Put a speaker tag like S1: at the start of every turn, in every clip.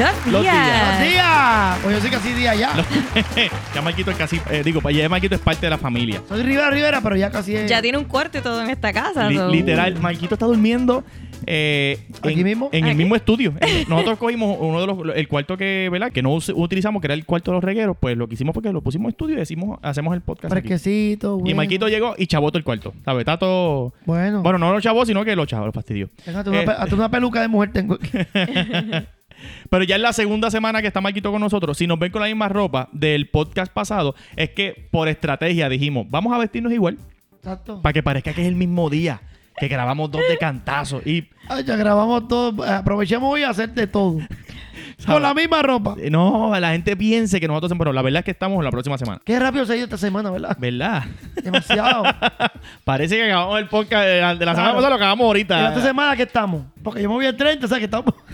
S1: Los
S2: Los días.
S1: días.
S3: ¡Buenos días! Pues yo soy casi día ya.
S2: ya Marquito es casi. eh, digo, ya Marquito es parte de la familia.
S3: Soy Rivera Rivera, pero ya casi es.
S1: Ya tiene un cuarto y todo en esta casa.
S2: Li-
S1: so-
S2: literal, Marquito está durmiendo. eh,
S3: ¿Aquí
S2: en,
S3: mismo?
S2: En el
S1: ¿Aquí?
S2: mismo estudio. Nosotros cogimos uno de los. El cuarto que, ¿verdad? Que no us- utilizamos, que era el cuarto de los regueros. Pues lo que hicimos fue que lo pusimos en estudio y decimos, hacemos el podcast. aquí.
S3: Fresquecito,
S2: Y
S3: bueno.
S2: Marquito llegó y chavó todo el cuarto. ¿Sabes? Está todo.
S3: Bueno.
S2: Bueno, no lo chavó, sino que lo chavó, lo fastidió.
S3: Déjate una,
S2: eh,
S3: pe- hasta una peluca de mujer tengo.
S2: Pero ya es la segunda semana que está Marquito con nosotros. Si nos ven con la misma ropa del podcast pasado, es que por estrategia dijimos, vamos a vestirnos igual
S3: Exacto.
S2: para que parezca que es el mismo día que grabamos dos de cantazo. Y
S3: Ay, ya grabamos todo. Aprovechemos hoy a hacer de todo. Con la misma ropa.
S2: eh, no, la gente piense que nosotros pero la verdad es que estamos la próxima semana.
S3: Qué rápido se ha ido esta semana, ¿verdad?
S2: ¿Verdad?
S3: Demasiado.
S2: Parece que acabamos el podcast de la, de la semana pasada, lo acabamos
S3: ¿Y
S2: ahorita.
S3: esta semana qué estamos? Porque yo me voy el 30, o sea que estamos.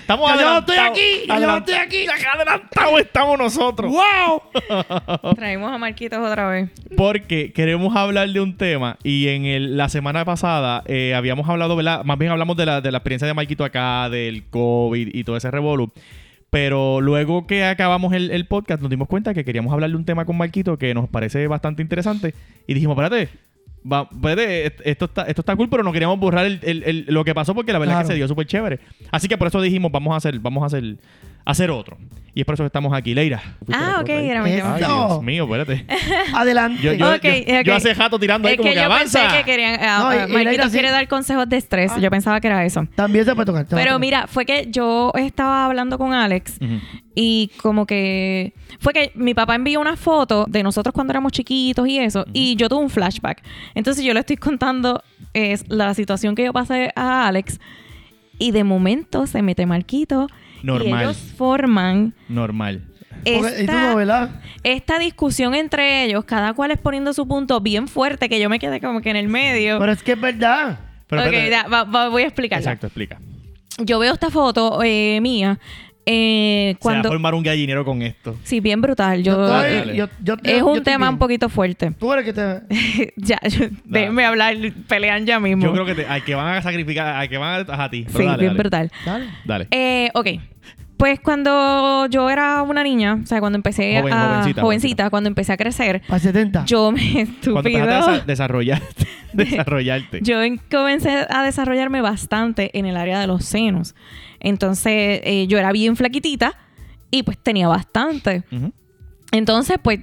S2: Estamos
S3: Ya yo estoy aquí, yo estoy aquí.
S2: Acá adelantados estamos nosotros.
S3: ¡Wow!
S1: Traemos a Marquitos otra vez.
S2: Porque queremos hablar de un tema y en el- la semana pasada eh, habíamos hablado, ¿verdad? Más bien hablamos de la, de la experiencia de Marquito acá, del COVID y todo ese Pero luego que acabamos el, el podcast nos dimos cuenta que queríamos hablar de un tema con Marquito que nos parece bastante interesante y dijimos, espérate, va, espérate, esto está, esto está cool, pero no queríamos borrar el- el- lo que pasó porque la verdad es que se dio súper chévere. Así que por eso dijimos, vamos a hacer, vamos a hacer, hacer otro. Y es por eso que estamos aquí. Leira.
S1: Ah, ok, era mi tema.
S2: Ay,
S3: No.
S2: Dios mío, espérate.
S3: Adelante.
S2: Yo, yo,
S1: Ok,
S2: yo-
S1: ok.
S2: yo hace jato tirando ahí
S1: Es
S2: como
S1: que
S2: que,
S1: yo
S2: avanza.
S1: pensé que querían. ah,
S3: No,
S1: ah,
S3: y- y sí-
S1: quiere dar consejos de estrés.
S3: Ah.
S1: Yo pensaba que era eso.
S3: También se puede tocar. se puede
S1: Pero
S3: tocar.
S1: mira, fue que yo estaba hablando con Alex
S2: Ujú.
S1: y como que fue que mi papá envió una foto de nosotros cuando éramos chiquitos y eso y yo tuve un flashback. Entonces yo le estoy contando es la situación que yo pasé a Alex y de momento se mete Marquito y
S2: Normal.
S1: ellos forman
S2: Normal.
S3: Porque- y tú
S1: esta, esta discusión entre ellos, cada cual exponiendo su punto bien fuerte que yo me quedé como que en el medio.
S3: Pero es que es verdad.
S2: Pero
S1: ok,
S2: espérate.
S1: ya, va- va- voy a explicarla.
S2: Exacto, explica.
S1: Yo veo esta foto eh, mía eh,
S2: Se va a
S1: cuando...
S2: formar un gallinero con esto.
S1: Sí, bien brutal. Yo,
S3: Yo estoy-
S2: Dale.
S3: yo- yo-
S1: es un tema
S3: bien.
S1: un poquito fuerte.
S3: Tú eres que te.
S1: ya, déjenme hablar, pelean ya mismo.
S2: Yo creo que te, al que van a sacrificar, al que van a, a ti. Pero
S1: sí,
S2: dale,
S1: bien
S2: dale.
S1: brutal.
S3: Dale.
S2: Dale.
S1: Eh, ok. Pues cuando yo era una niña, o sea, cuando empecé
S2: Joven,
S1: a...
S2: jovencita,
S1: jovencita, cuando empecé a crecer,
S3: Para 70.
S1: yo me
S2: Cuando
S1: estúpido...
S2: empezaste a desa- desarrollarte, desarrollarte.
S1: Yo en- comencé a desarrollarme bastante en el área de los senos. Entonces, eh, yo era bien flaquitita y pues tenía bastante. Entonces, pues,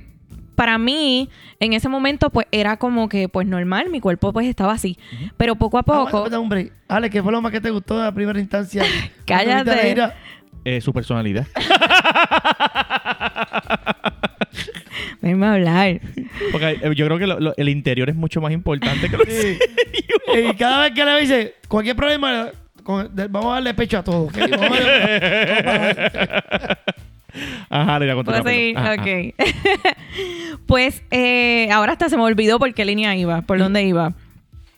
S1: para mí, en ese momento, pues, era como que, pues, normal. Mi cuerpo, pues, estaba así. Pero poco a
S3: Ah, bueno,
S1: poco...
S3: hombre. Ale, ¿qué fue lo más que te gustó de la primera instancia?
S1: Cállate.
S2: Eh, su personalidad.
S1: Déjenme hablar.
S2: Porque eh, yo creo que lo- lo- el interior es mucho más importante que lo
S3: Sí. Y cada vez que le dice, cualquier problema, con- de- vamos a darle pecho a todo. ¿ok? Vamos a darle- vamos a-
S2: Ajá, le
S1: ¿Puedo seguir?
S2: Ajá,
S1: ok. pues, eh, ahora hasta se me olvidó por qué línea iba, por dónde iba.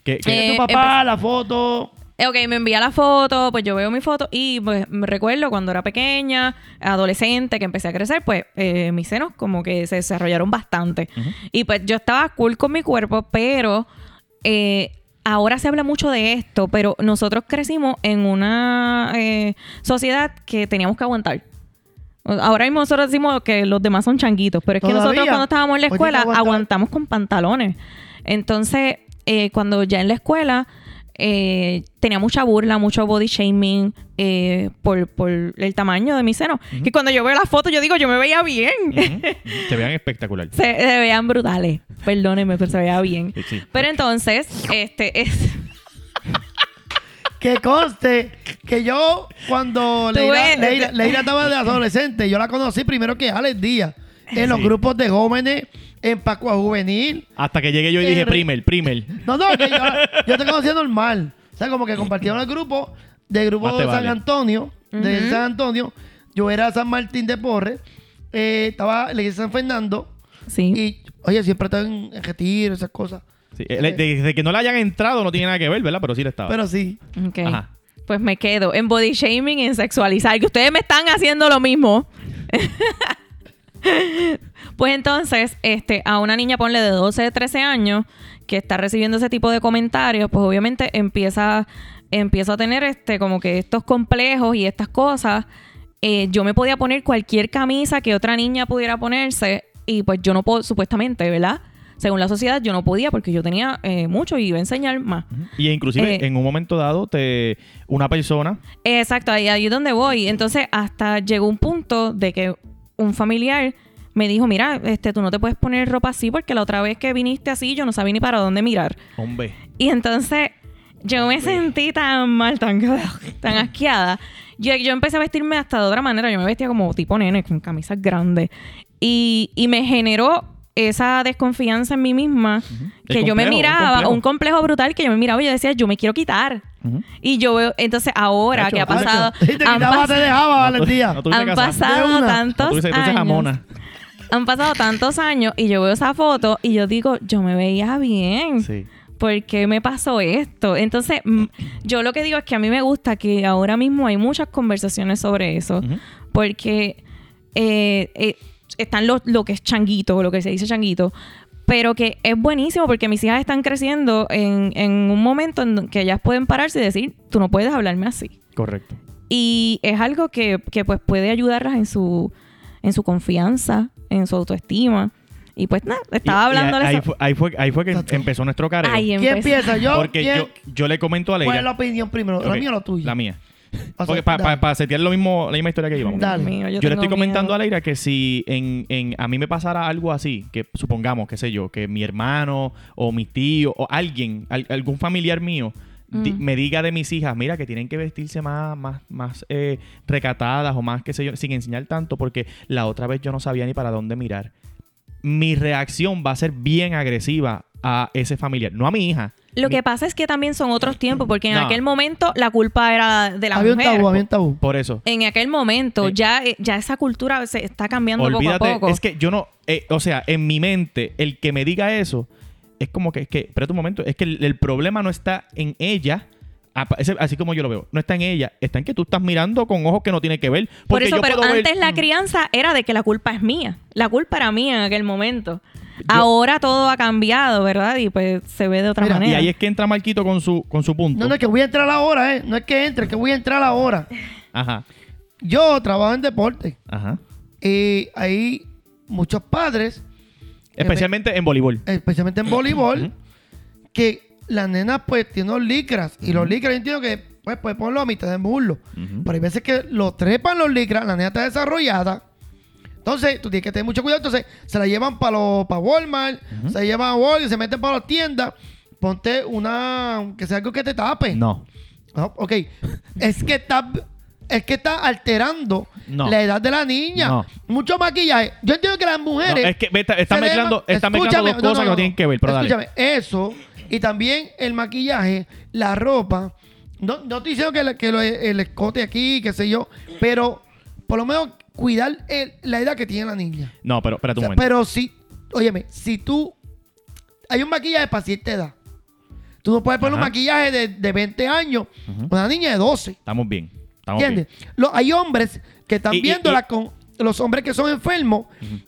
S2: Que- que-
S1: Eh,
S3: tu papá, la foto.
S1: Eh, Ok, me envía la foto, pues yo veo mi foto y pues me recuerdo cuando era pequeña, adolescente, que empecé a crecer, pues eh, mis senos como que se desarrollaron bastante. Y pues yo estaba cool con mi cuerpo, pero eh, ahora se habla mucho de esto, pero nosotros crecimos en una eh, sociedad que teníamos que aguantar. Ahora mismo nosotros decimos que los demás son changuitos, pero es que nosotros cuando estábamos en la escuela aguantamos con pantalones. Entonces, eh, cuando ya en la escuela eh, tenía mucha burla, mucho body shaming eh, por, por el tamaño de mi seno. Que cuando yo veo las fotos, yo digo, yo me veía bien.
S2: Se vean espectacular.
S1: se, se veían brutales. Perdónenme, pero se veía bien.
S2: Sí, sí.
S1: Pero entonces, este es.
S3: Que conste que yo, cuando Leira, Leira- Leira estaba de adolescente, yo la conocí primero que Alex Díaz. En los grupos de jóvenes, en Pascua Juvenil.
S2: Hasta que llegué yo y
S3: Eh,
S2: dije,
S3: re-
S2: primer, primer.
S3: No, no, que yo, yo te conocía normal. O sea, como que compartíamos el grupo de grupo
S2: Más
S3: de San
S2: vale.
S3: Antonio. De
S1: Ujú.
S3: San Antonio. Yo era San Martín de Porres. Eh, estaba de San Fernando.
S1: Sí.
S3: Y, oye, siempre estaba en, en retiro, esas cosas.
S2: Sí, eh, le- Desde que no le hayan entrado no tiene nada que ver, ¿verdad? Pero sí le estaba.
S3: Pero sí.
S1: Ok.
S2: Ajá.
S1: Pues me quedo en body shaming y en sexualizar. Que ustedes me están haciendo lo mismo. pues entonces, este, a una niña ponle de 12, 13 años que está recibiendo ese tipo de comentarios, pues obviamente empieza, empiezo a tener este, como que estos complejos y estas cosas. Eh, yo me podía poner cualquier camisa que otra niña pudiera ponerse y pues yo no puedo, supuestamente, ¿verdad? Según la sociedad, yo no podía porque yo tenía eh, mucho y iba a enseñar más.
S2: Y inclusive
S1: Eh,
S2: en un momento dado, te una persona
S1: Exacto, ahí, ahí es donde voy. Entonces, hasta llegó un punto de que un familiar me dijo, mira, este, tú no te puedes poner ropa así porque la otra vez que viniste así yo no sabía ni para dónde mirar.
S2: Hombre.
S1: Y entonces yo me sentí tan mal, tan, tan asqueada. Yo, yo empecé a vestirme hasta de otra manera. Yo me vestía como tipo nene, con camisas grandes. Y, y me generó esa desconfianza en mí misma que
S2: El
S1: yo me
S2: un
S1: miraba,
S2: complejo.
S1: un complejo brutal que yo me miraba y yo decía, yo me quiero quitar. Y yo veo, entonces ahora que ha pasado,
S3: Si te
S1: han,
S3: quitaba,
S1: pas-
S3: te dejaba, Valentía.
S2: No tuviste
S1: han pasado tantos
S2: No, tú dices, tú dices
S1: años. Han pasado tantos años y yo veo esa foto y yo digo, yo me veía bien.
S2: Sí.
S1: ¿Por qué me pasó esto? Entonces, mm, yo lo que digo es que a mí me gusta que ahora mismo hay muchas conversaciones sobre eso. Porque eh, eh, están los, lo que es changuito, lo que se dice changuito. Pero que es buenísimo porque mis hijas están creciendo en, en un momento en que ellas pueden pararse y decir, tú no puedes hablarme así.
S2: Correcto.
S1: Y es algo que, que, pues puede ayudarlas en su, en su confianza, en su autoestima. Y pues nada, estaba
S2: Y- y
S1: hablándoles.
S2: ahí, fue, ahí, fue, ahí fue que
S3: Exacto.
S2: empezó nuestro careo.
S1: Ahí
S3: ¿Quién
S1: empezó.
S3: empieza? Yo.
S2: porque
S3: ¿quién?
S2: yo, yo le comento a
S3: ¿Cuál es la opinión primero? ¿La mía o la tuya?
S2: La mía.
S3: O sea,
S2: Porque para
S3: dale.
S2: setear lo mismo, la misma historia que íbamos.
S3: Dale.
S1: Mío,
S2: Yo, le estoy comentando
S1: miedo.
S2: a Leira que si en, en- a mí me pasara algo así, que supongamos, qué sé yo, que mi hermano o mi tío o alguien, al- algún familiar mío, di-
S1: Mm.
S2: me diga de mis hijas, mira, que tienen que vestirse más, más, más eh, recatadas o más, qué sé yo, sin enseñar tanto, porque la otra vez yo no sabía ni para dónde mirar. Mi reacción va a ser bien agresiva a ese familiar, no a mi hija.
S1: Lo que pasa es que también son otros tiempos, porque en
S2: No.
S1: aquel momento la culpa era de la
S3: Había un
S1: mujer.
S3: tabú, había un tabú.
S2: Por eso.
S1: En aquel momento
S2: Eh.
S1: ya, eh, ya esa cultura se está cambiando
S2: Olvídate,
S1: poco a poco.
S2: es que yo no, eh, o sea, en mi mente, el que me diga eso, es como que, es que, espérate un momento, es que el, el problema no está en ella, así como yo lo veo, no está en ella, está en que tú estás mirando con ojos que no tiene que ver.
S1: Por eso,
S2: yo
S1: pero
S2: puedo ver-
S1: antes la
S2: Mm.
S1: crianza era de que la culpa es mía. La culpa era mía en aquel momento. Ahora todo ha cambiado, ¿verdad? Y pues se ve de otra
S3: Mira,
S2: Y
S1: manera.
S2: ahí es que entra Marquito con su, con su punto.
S3: No, no, es que voy a entrar ahora, ¿eh? No es que entre, es que voy a entrar ahora.
S2: Ajá,
S3: Yo trabajo en deporte
S2: ajá.
S3: y hay muchos padres,
S2: Especialmente en voleibol.
S3: especialmente en voleibol, que las nenas pues tienen los licras y los licras yo entiendo que pues puedes ponerlo a mitad de muslo.
S2: Ujú.
S3: Pero hay veces que lo trepan los licras, la nena está desarrollada. Entonces, tú tienes que tener mucho cuidado. Entonces, se la llevan para para Walmart, se la llevan a Walmart, se meten para las tiendas. Ponte una, que sea algo que te tape.
S2: No.
S3: Ok. es que está es que está alterando
S2: No.
S3: la edad de la niña.
S2: No.
S3: Mucho maquillaje. Yo entiendo que las
S2: No,
S3: mujeres.
S2: es que está, mezclando, está mezclando dos cosas que no tienen que ver, pero dale.
S3: Escúchame, eso y también el maquillaje, la ropa. No, no estoy diciendo que, la- que lo- el escote aquí, qué sé yo, pero por lo menos cuidar el- la edad que tiene la niña.
S2: No, pero espérate
S3: O
S2: un
S3: sea,
S2: momento.
S3: pero si, óyeme, si tú. Hay un maquillaje para cierta edad. Tú no puedes poner un
S2: Ajá.
S3: maquillaje de, de 20 años
S2: Ujú.
S3: a una niña de 12.
S2: Estamos bien. Estamos
S3: ¿Entiendes?
S2: bien.
S3: Lo- hay hombres que están
S2: Y- y-
S3: viéndola
S2: y-
S3: con. Los hombres que son enfermos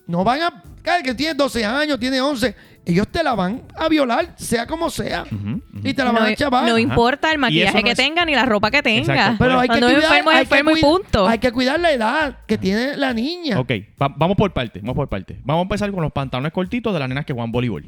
S3: no van a. Cada que tiene 12 años, tiene 11, ellos te la van a violar, sea como sea.
S2: Ujú.
S3: Y te la van
S1: no,
S3: a chavar.
S1: no importa el maquillaje
S2: no
S1: que
S2: es-
S1: tenga ni la ropa que tenga.
S2: Exacto.
S3: Pero hay que,
S1: Cuando
S3: cuidar,
S1: enfermo
S3: hay, que
S1: y punto.
S3: hay que cuidar la edad que tiene la niña.
S2: Ok, va- vamos por parte, vamos por parte. Vamos a empezar con los pantalones cortitos de las nenas que juegan voleibol.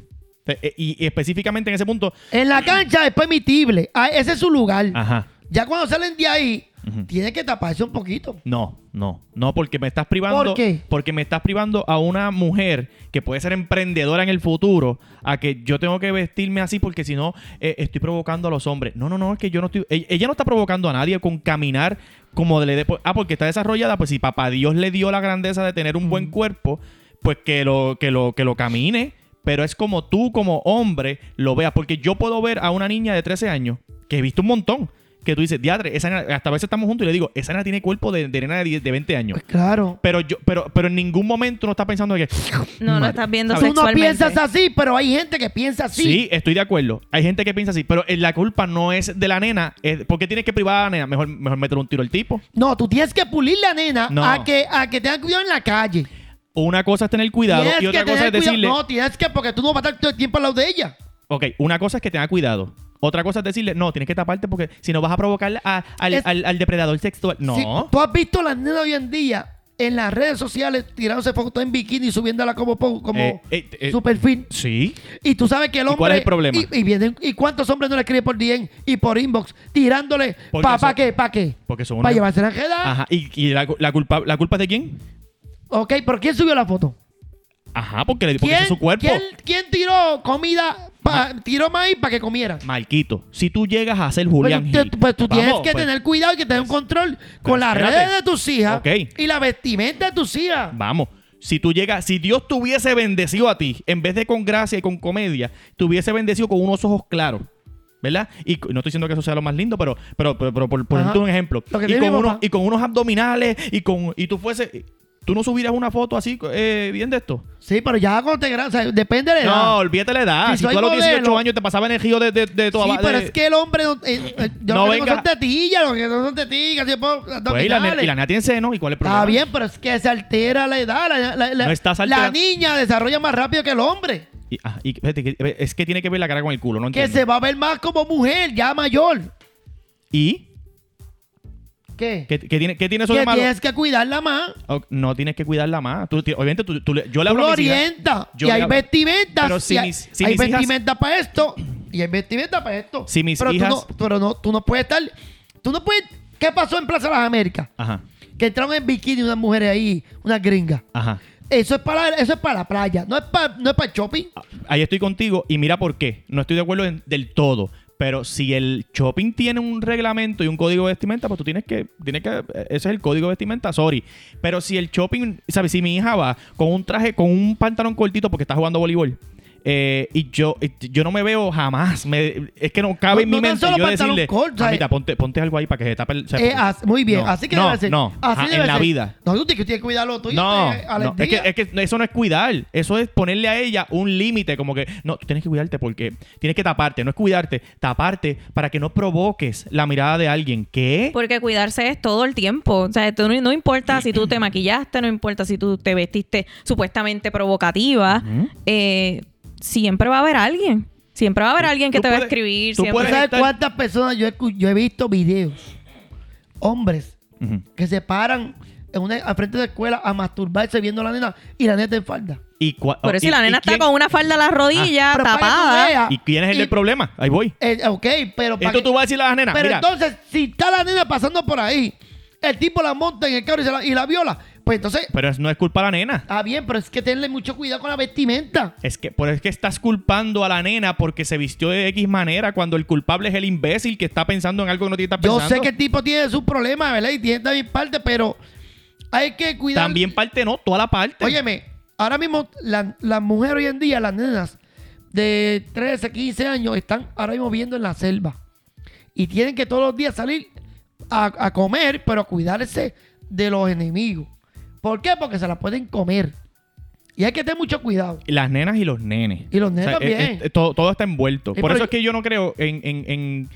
S2: Eh, eh, Y, y específicamente en ese punto,
S3: En la cancha es permitible. Ah, ese es su lugar.
S2: ajá,
S3: Ya cuando salen de ahí, Tiene que taparse un poquito.
S2: no, no, no, porque me estás privando,
S3: ¿Por qué?
S2: porque me estás privando a una mujer que puede ser emprendedora en el futuro, a que yo tengo que vestirme así porque si no eh, estoy provocando a los hombres. No, no, no, es que yo no estoy, ella, ella no está provocando a nadie con caminar como le dé, ah, porque está desarrollada, pues si papá Dios le dio la grandeza de tener un buen cuerpo, pues que lo, que lo, que lo camine. Pero es como tú, como hombre, lo veas. Porque yo puedo ver a una niña de 13 años, que he visto un montón, que tú dices, diadre, esa nena- hasta a veces estamos juntos y le digo, esa nena tiene cuerpo de, de nena de, 10 de 20 años.
S3: Pues claro.
S2: Pero yo, pero, pero en ningún momento no está pensando de que.
S1: No, no
S2: Madre,
S1: estás viendo
S2: ¿sabes?
S3: Tú no piensas así, pero hay gente que piensa así.
S2: Sí. estoy de acuerdo. Hay gente que piensa así, pero eh, la culpa no es de la nena. Es, ¿Por qué tienes que privar a la nena? Mejor, mejor meter un tiro al tipo.
S3: No, tú tienes que pulir la nena
S2: No.
S3: a que a que tenga cuidado en la calle.
S2: Una cosa es tener cuidado
S3: Tienes
S2: y otra cosa es
S3: cuidado.
S2: decirle.
S3: No, tienes que, porque tú no vas a estar todo el tiempo al lado de ella.
S2: Ok, una cosa es que tenga cuidado. Otra cosa es decirle, no, tienes que taparte porque si no vas a provocar a- al,
S3: Es-
S2: al- al depredador sexual. No.
S3: Sí, Tú has visto las nenas hoy en día en las redes sociales tirándose fotos en bikini y subiéndola como, po- como
S2: Eh, eh, eh,
S3: su perfil.
S2: Sí.
S3: Y tú sabes que el
S2: ¿Y
S3: hombre.
S2: cuál es el problema?
S3: Y, y vienen- ¿y cuántos hombres no le escriben por DM y por inbox tirándole?
S2: Porque
S3: ¿Para
S2: son-
S3: qué? ¿Para qué?
S2: Porque son
S3: ¿Para
S2: una-
S3: llevarse la enredada?
S2: Ajá. ¿Y, y la, la culpa, la culpa es de quién?
S3: Ok, ¿pero quién subió la foto?
S2: Ajá, porque, le, porque
S3: ¿Quién,
S2: ese es su cuerpo.
S3: ¿quién, quién tiró comida? pa- tiró maíz para que comiera.
S2: Marquito, si tú llegas a ser
S3: Pues,
S2: Julián
S3: tú-
S2: Gil,
S3: pues tú tienes
S2: vamos,
S3: que
S2: pues,
S3: tener cuidado y que tener un control con las
S2: espérate.
S3: redes de tus hijas
S2: Ok.
S3: y la vestimenta de tus hijas.
S2: Vamos. Si tú llegas, si Dios te hubiese bendecido a ti, en vez de con gracia y con comedia, te hubiese bendecido con unos ojos claros. ¿Verdad? Y c- no estoy diciendo que eso sea lo más lindo, pero, pero, pero, pero por, por
S3: Ajá.
S2: ejemplo, un ejemplo.
S3: Lo que
S2: Y
S3: tiene
S2: con,
S3: mi
S2: unos,
S3: papá.
S2: y con unos abdominales y con y tú fuese. ¿Tú no subieras una foto así, eh, bien de esto?
S3: Sí, pero ya cuando te o sea, depende de la edad.
S2: No, olvídate la edad.
S3: Si
S2: tú a los 18
S3: modelo-
S2: años te pasaba en el río de, de, de toda
S3: Sí,
S2: ba-
S3: pero
S2: de-
S3: es que el hombre no, eh, eh, yo
S2: No
S3: que no
S2: venga.
S3: son tetillas, que no son tetillas, yo puedo
S2: Pues, y, la, y la nena tiene seno, ¿y cuál es el problema?
S3: Está bien, pero es que se altera la edad. La, la- la-
S2: No estás
S3: la
S2: alterando.
S3: niña desarrolla más rápido que el hombre.
S2: Y, ah, y- que- es que tiene que ver la cara con el culo, ¿no
S3: Que se va a ver más como mujer, ya mayor.
S2: ¿Y?
S3: ¿Qué?
S2: ¿Qué, qué tiene, qué tiene eso de malo?
S3: tienes que cuidarla más.
S2: Oh, no tienes que cuidarla más. Tú, ti- obviamente, tú, tú le- yo le
S3: Tú
S2: hablo
S3: lo
S2: a mis hijas-
S3: orientas.
S2: yo
S3: Y
S2: le
S3: hay
S2: hablo-
S3: vestimentas.
S2: Pero si
S3: y hay,
S2: mis- si
S3: hay
S2: mis hijas-
S3: vestimenta para esto. Y hay vestimenta para esto.
S2: Si mis
S3: pero
S2: hijas-
S3: Tú no, pero no, tú no puedes estar. Tú no puedes. ¿Qué pasó en Plaza de las Américas?
S2: Ajá,
S3: Que entraron en bikini unas mujeres ahí, unas gringas.
S2: ajá.
S3: Eso es para, eso es para la playa. No es para, no es para shopping.
S2: Ahí estoy contigo y mira por qué. No estoy de acuerdo en- del todo. Pero si el shopping tiene un reglamento y un código de vestimenta, pues tú tienes que, tienes que, ese es el código de vestimenta, sorry. Pero si el shopping, ¿sabes? Si mi hija va con un traje, con un pantalón cortito porque está jugando voleibol, eh, y yo, y yo no me veo jamás, me- es que no cabe
S3: No-
S2: en mi
S3: no tan
S2: mente
S3: solo
S2: yo decirle,
S3: corto, ¿sabes?
S2: mamita, ponte, ponte algo ahí para que se tape el...
S3: Eh, as- muy bien,
S2: no,
S3: así que
S2: no,
S3: debe ser.
S2: No,
S3: Así
S2: ajá,
S3: debe
S2: en la vida.
S3: No, tú tienes que cuidar lo tuyo.
S2: No,
S3: te- al
S2: no, es, que, es que eso no es cuidar. Eso es ponerle a ella un límite. Como que, no, tú tienes que cuidarte porque tienes que taparte. No es cuidarte, taparte para que no provoques la mirada de alguien. ¿Qué?
S1: Porque cuidarse es todo el tiempo. O sea, tú no, importa si tú te maquillaste, no importa si tú te vestiste supuestamente provocativa, eh, siempre va a haber alguien. Siempre va a haber alguien que te va a escribir.
S2: tú
S1: siempre-
S3: ¿Tú
S2: puedes-
S3: sabes
S2: estar-
S3: cuántas personas yo he, yo he visto videos? Hombres que se paran en una, al frente de la escuela a masturbarse viendo a la nena y la nena en falda.
S2: Y
S1: Pero si la nena está
S2: quién-
S1: con una falda a la rodilla,
S3: Pero para que tú
S1: tapada.
S2: ¿Y quién es el
S3: y-
S2: del problema? Ahí voy.
S3: eh, ok, pero
S2: Esto
S3: que-
S2: tú vas a decirle a las nenas.
S3: Pero
S2: mira,
S3: entonces, si está la nena pasando por ahí, el tipo la monta en el carro y, se la, y la viola, pues entonces,
S2: pero no es culpa de la nena.
S3: está bien, pero es que tenerle mucho cuidado con la vestimenta.
S2: Es que, por es que estás culpando a la nena porque se vistió de X manera cuando el culpable es el imbécil que está pensando en algo que no tiene que estar
S3: Yo
S2: pensando.
S3: sé que el tipo tiene sus problemas, ¿verdad? Y tiene también parte, pero hay que cuidar.
S2: También parte no, toda la parte.
S3: Óyeme, ahora mismo la- las mujeres hoy en día, las nenas de 13, 15 años, están ahora mismo viviendo en la selva. Y tienen que todos los días salir a, a comer, pero a cuidarse de los enemigos. ¿Por qué? Porque se la pueden comer. Y hay que tener mucho cuidado.
S2: Las nenas y los nenes.
S3: Y los nenes también.
S2: es- es- todo, todo está envuelto. Por eso
S3: yo-
S2: es que yo no creo en, en- en-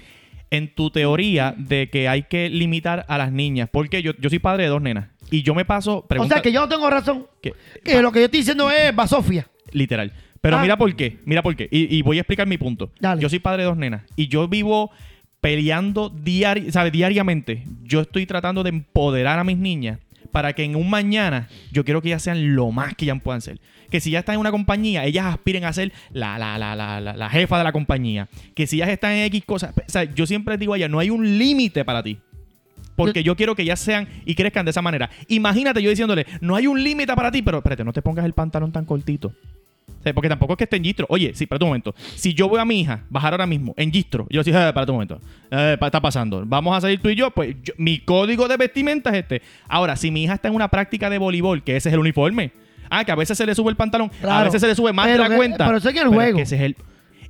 S2: en tu teoría de que hay que limitar a las niñas. Porque yo, yo soy padre de dos nenas. Y yo me paso.
S3: O
S2: pregunta-
S3: sea que yo no tengo razón.
S2: que-
S3: Que lo que yo estoy diciendo es basofia.
S2: Literal. Pero
S3: Ah.
S2: mira por qué. Mira por qué. Y, y voy a explicar mi punto.
S3: Dale.
S2: Yo soy padre de dos nenas. Y yo vivo peleando diari ¿sabe? diariamente. Yo estoy tratando de empoderar a mis niñas para que en un mañana yo quiero que ellas sean lo más que ellas puedan ser. Que si ya están en una compañía, ellas aspiren a ser la, la, la, la, la, jefa de la compañía. Que si ellas están en X cosas. O sea, yo siempre digo a ellas, no hay un límite para ti. Porque yo quiero que ellas sean y crezcan de esa manera. Imagínate yo diciéndole, no hay un límite para ti, pero espérate, no te pongas el pantalón tan cortito. Sea, porque tampoco es que esté en gistro. Oye, sí, espérate un momento. Si yo voy a mi hija bajar ahora mismo en gistro, yo digo, eh, espérate un momento. Eh, está pasando. Vamos a salir tú y yo. Pues yo- mi código de vestimenta es este. Ahora, si mi hija está en una práctica de voleibol, que ese es el uniforme. Ah, que a veces se le sube el pantalón, a veces se le sube más
S3: Pero
S2: de la
S3: que-
S2: cuenta.
S3: pero eso es en el
S2: Pero
S3: juego.
S2: que ese es el-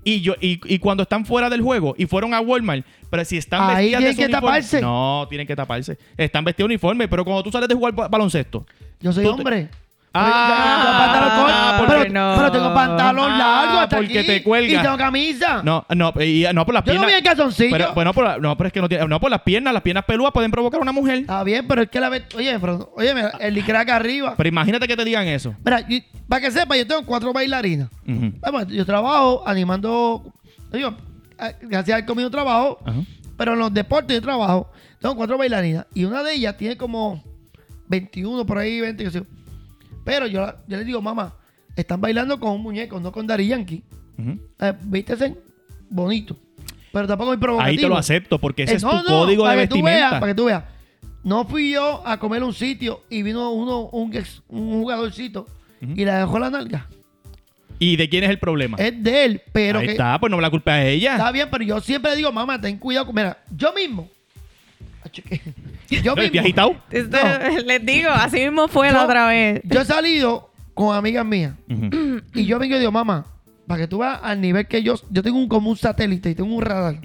S2: y, yo, y, y cuando están fuera del juego y fueron a Walmart, pero si están
S3: Ahí
S2: vestidas de
S3: tienen
S2: su
S3: que
S2: uniforme-
S3: taparse.
S2: No, tienen que taparse. Están vestidos uniforme, pero cuando tú sales de jugar ba- baloncesto,
S3: Yo soy
S2: te-
S3: hombre.
S2: Ah,
S1: porque
S3: pero,
S1: no.
S3: pero tengo pantalón
S2: Ah,
S3: largo hasta
S2: porque
S3: aquí,
S2: te cuelga.
S3: Y tengo camisa.
S2: No, no, y- no por las
S3: Yo no
S2: piernas.
S3: vi el calzoncillo.
S2: Pero, bueno, por, no, pero es que no tiene. No, por las piernas, las piernas peludas pueden provocar una mujer.
S3: Está bien, pero es que la ve- Oye, pero, oye, mira, el licra acá arriba.
S2: Pero imagínate que te digan eso.
S3: Mira, y- para que sepa, yo tengo cuatro bailarinas.
S2: Ujú.
S3: Vamos, yo trabajo animando. Digo, gracias al comido trabajo,
S2: Ajá.
S3: pero en los deportes yo trabajo. Tengo cuatro bailarinas y una de ellas tiene como 21 por ahí, 20. qué sé yo. Pero yo, yo le digo, mamá, están bailando con un muñeco, no con Dari Yankee.
S2: Ujú.
S3: Eh, vístese bonito. Pero tampoco muy provocativo.
S2: Ahí te lo acepto porque ese
S3: Eh,
S2: es tu
S3: no,
S2: código de
S3: veas,
S2: vestimenta.
S3: para que tú veas. No fui yo a comer a un sitio y vino uno, un, jugadorcito y le dejó la nalga.
S2: ¿Y de quién es el problema?
S3: Es de él, pero
S2: Ahí
S3: que
S2: está, pues no me la culpa es ella.
S3: está bien, pero yo siempre digo, mamá, ten cuidado. con-". Mira, yo mismo. Yo
S2: ¿El
S3: mismo.
S2: agitado?
S3: No.
S1: Les digo, así mismo fue
S3: Yo-
S1: la otra vez.
S3: Yo he salido con amigas mías y yo vengo y digo, mamá, para que tú veas al nivel que yo, yo tengo un, como un satélite y tengo un radar.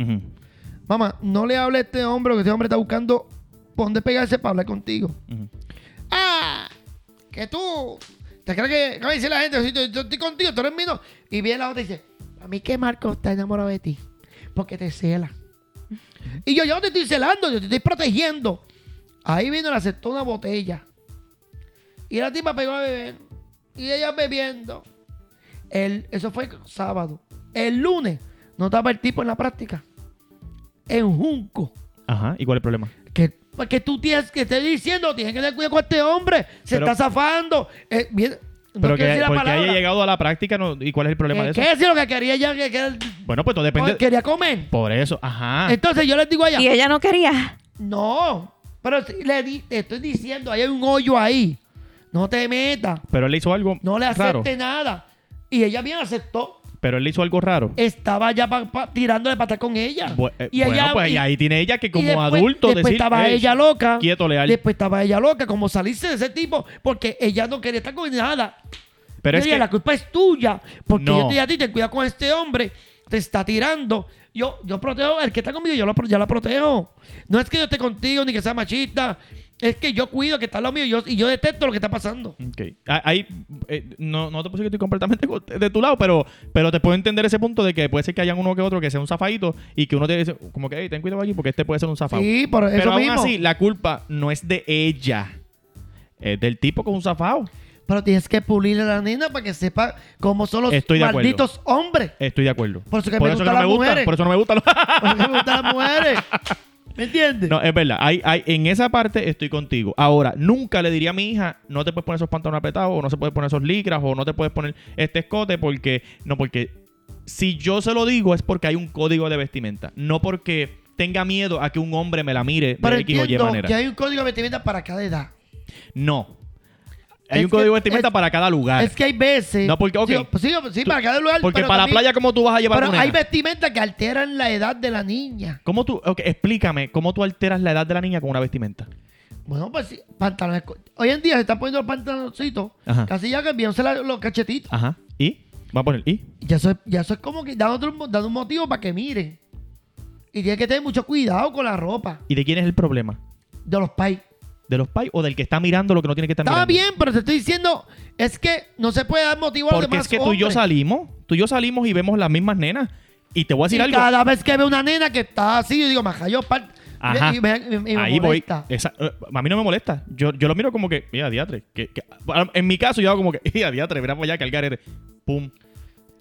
S3: Mamá, no le hable a este hombre, que este hombre está buscando por dónde pegarse para hablar contigo. Ah, que tú. ¿Te crees que.? ¿Qué va a decir la gente? Si yo, yo estoy contigo, tú eres mío. Y viene la otra y dice: A mí que Marco está enamorado de ti. Porque te cela. Y yo, yo no te estoy celando, yo te estoy protegiendo. Ahí vino, le aceptó una botella. Y la tipa pegó a beber. Y ella bebiendo. El, eso fue sábado. El lunes no estaba el tipo en la práctica. En Junco.
S2: Ajá, ¿y cuál es el problema?
S3: Que, que tú tienes que estar diciendo, tienes que tener cuidado con este hombre. Se
S2: Pero-
S3: está zafando. Eh, bien, no
S2: Pero
S3: quiero
S2: que
S3: decir la
S2: porque
S3: palabra.
S2: haya llegado a la práctica no- y cuál es el problema
S3: Eh,
S2: de eso.
S3: ¿Qué es lo que quería ella? Que, que-
S2: Bueno, pues todo depende.
S3: quería comer.
S2: Por eso, ajá.
S3: Entonces yo les digo a ella,
S1: Y ella no quería.
S3: no, pero si le di- te estoy diciendo, ahí hay un hoyo ahí. No te metas.
S2: Pero él le hizo algo
S3: No le
S2: raro.
S3: acepte nada. Y ella bien aceptó.
S2: Pero él le hizo algo raro.
S3: Estaba ya pa- pa- tirándole para con ella.
S2: Bu- eh,
S3: y
S2: bueno,
S3: ella,
S2: pues
S3: y-
S2: ahí tiene ella que
S3: y
S2: como
S3: después-
S2: adulto
S3: después
S2: decir,
S3: estaba
S2: "Ey,
S3: ella loca.
S2: quieto, leal.
S3: Después estaba ella loca, como salirse de ese tipo, porque ella no quería estar con nada.
S2: Pero
S3: Yo
S2: es
S3: dije,
S2: que
S3: la culpa es tuya, porque
S2: No.
S3: yo te dije a ti, ten cuidado con este hombre, te está tirando. Yo, yo protejo, el que está conmigo, yo lo, yo la protejo. No es que yo esté contigo ni que sea machista, es que yo cuido que está lo mío y yo, y yo detesto lo que está pasando.
S2: Ok. Ah, Ahí, eh, no, no te puedo decir que estoy completamente co- de tu lado, pero, pero te puedo entender ese punto de que puede ser que haya uno que otro que sea un zafadito y que uno te dice, como que, hey, ten cuidado aquí porque este puede ser un zafado.
S3: Sí, por eso
S2: pero aún
S3: mismo.
S2: así, la culpa no es de ella, es del tipo con un zafado.
S3: Pero tienes que pulir a la nena para que sepa cómo son los
S2: Estoy de acuerdo.
S3: malditos hombres.
S2: Estoy de acuerdo.
S3: Por eso que me gustan
S2: no
S3: las
S2: me gusta,
S3: mujeres.
S2: por eso no me gusta.
S3: Porque me gustan las mujeres. ¿Me entiendes?
S2: No, es verdad. Hay, hay, en esa parte estoy contigo. Ahora, nunca le diría a mi hija, no te puedes poner esos pantalones apretados, o no se puede poner esos licras, o no te puedes poner este escote, porque. No, porque si yo se lo digo es porque hay un código de vestimenta. No porque tenga miedo a que un hombre me la mire
S3: Pero
S2: de X o Y manera.
S3: que hay un código de vestimenta para cada edad.
S2: No. Hay un código de vestimenta
S3: es-
S2: para cada lugar.
S3: Es que hay veces.
S2: No, porque, ok.
S3: Sí, pues sí, para cada lugar.
S2: porque
S3: pero
S2: para
S3: también-
S2: la playa, ¿cómo tú vas a llevar
S3: Pero
S2: tu
S3: hay
S2: nena?
S3: vestimentas que alteran la edad de la niña.
S2: ¿Cómo tú, ok, explícame, ¿cómo tú alteras la edad de la niña con una vestimenta?
S3: Bueno, pues sí, pantalones. Hoy en día se están poniendo los pantaloncitos.
S2: Ajá.
S3: Casi ya cambiándose la- los cachetitos.
S2: Ajá. ¿Y? Va a poner, ¿y?
S3: Ya eso, es, ya eso es como que dando, otro- dando un motivo para que miren. Y tiene que tener mucho cuidado con la ropa
S2: ¿Y de quién es el problema?
S3: de los pais.
S2: ¿De los pais o del que está mirando lo que no tiene que estar
S3: Está
S2: mirando?
S3: bien, pero te estoy diciendo, es que no se puede dar motivo a los
S2: Porque
S3: demás
S2: es que tú y yo
S3: hombres.
S2: salimos, tú y yo salimos y vemos las mismas nenas. Y te voy a decir
S3: Y
S2: algo.
S3: cada vez que veo una nena que está así, yo digo, maja, yo par-
S2: Ajá.
S3: y me, y me- y me
S2: Ahí voy.
S3: molesta.
S2: Esa- eh, a mí no me molesta. Yo, yo lo miro como que, mira, diatre. Que, que- en mi caso, yo hago como que, mira, diatre, mira para allá que el garete. Pum.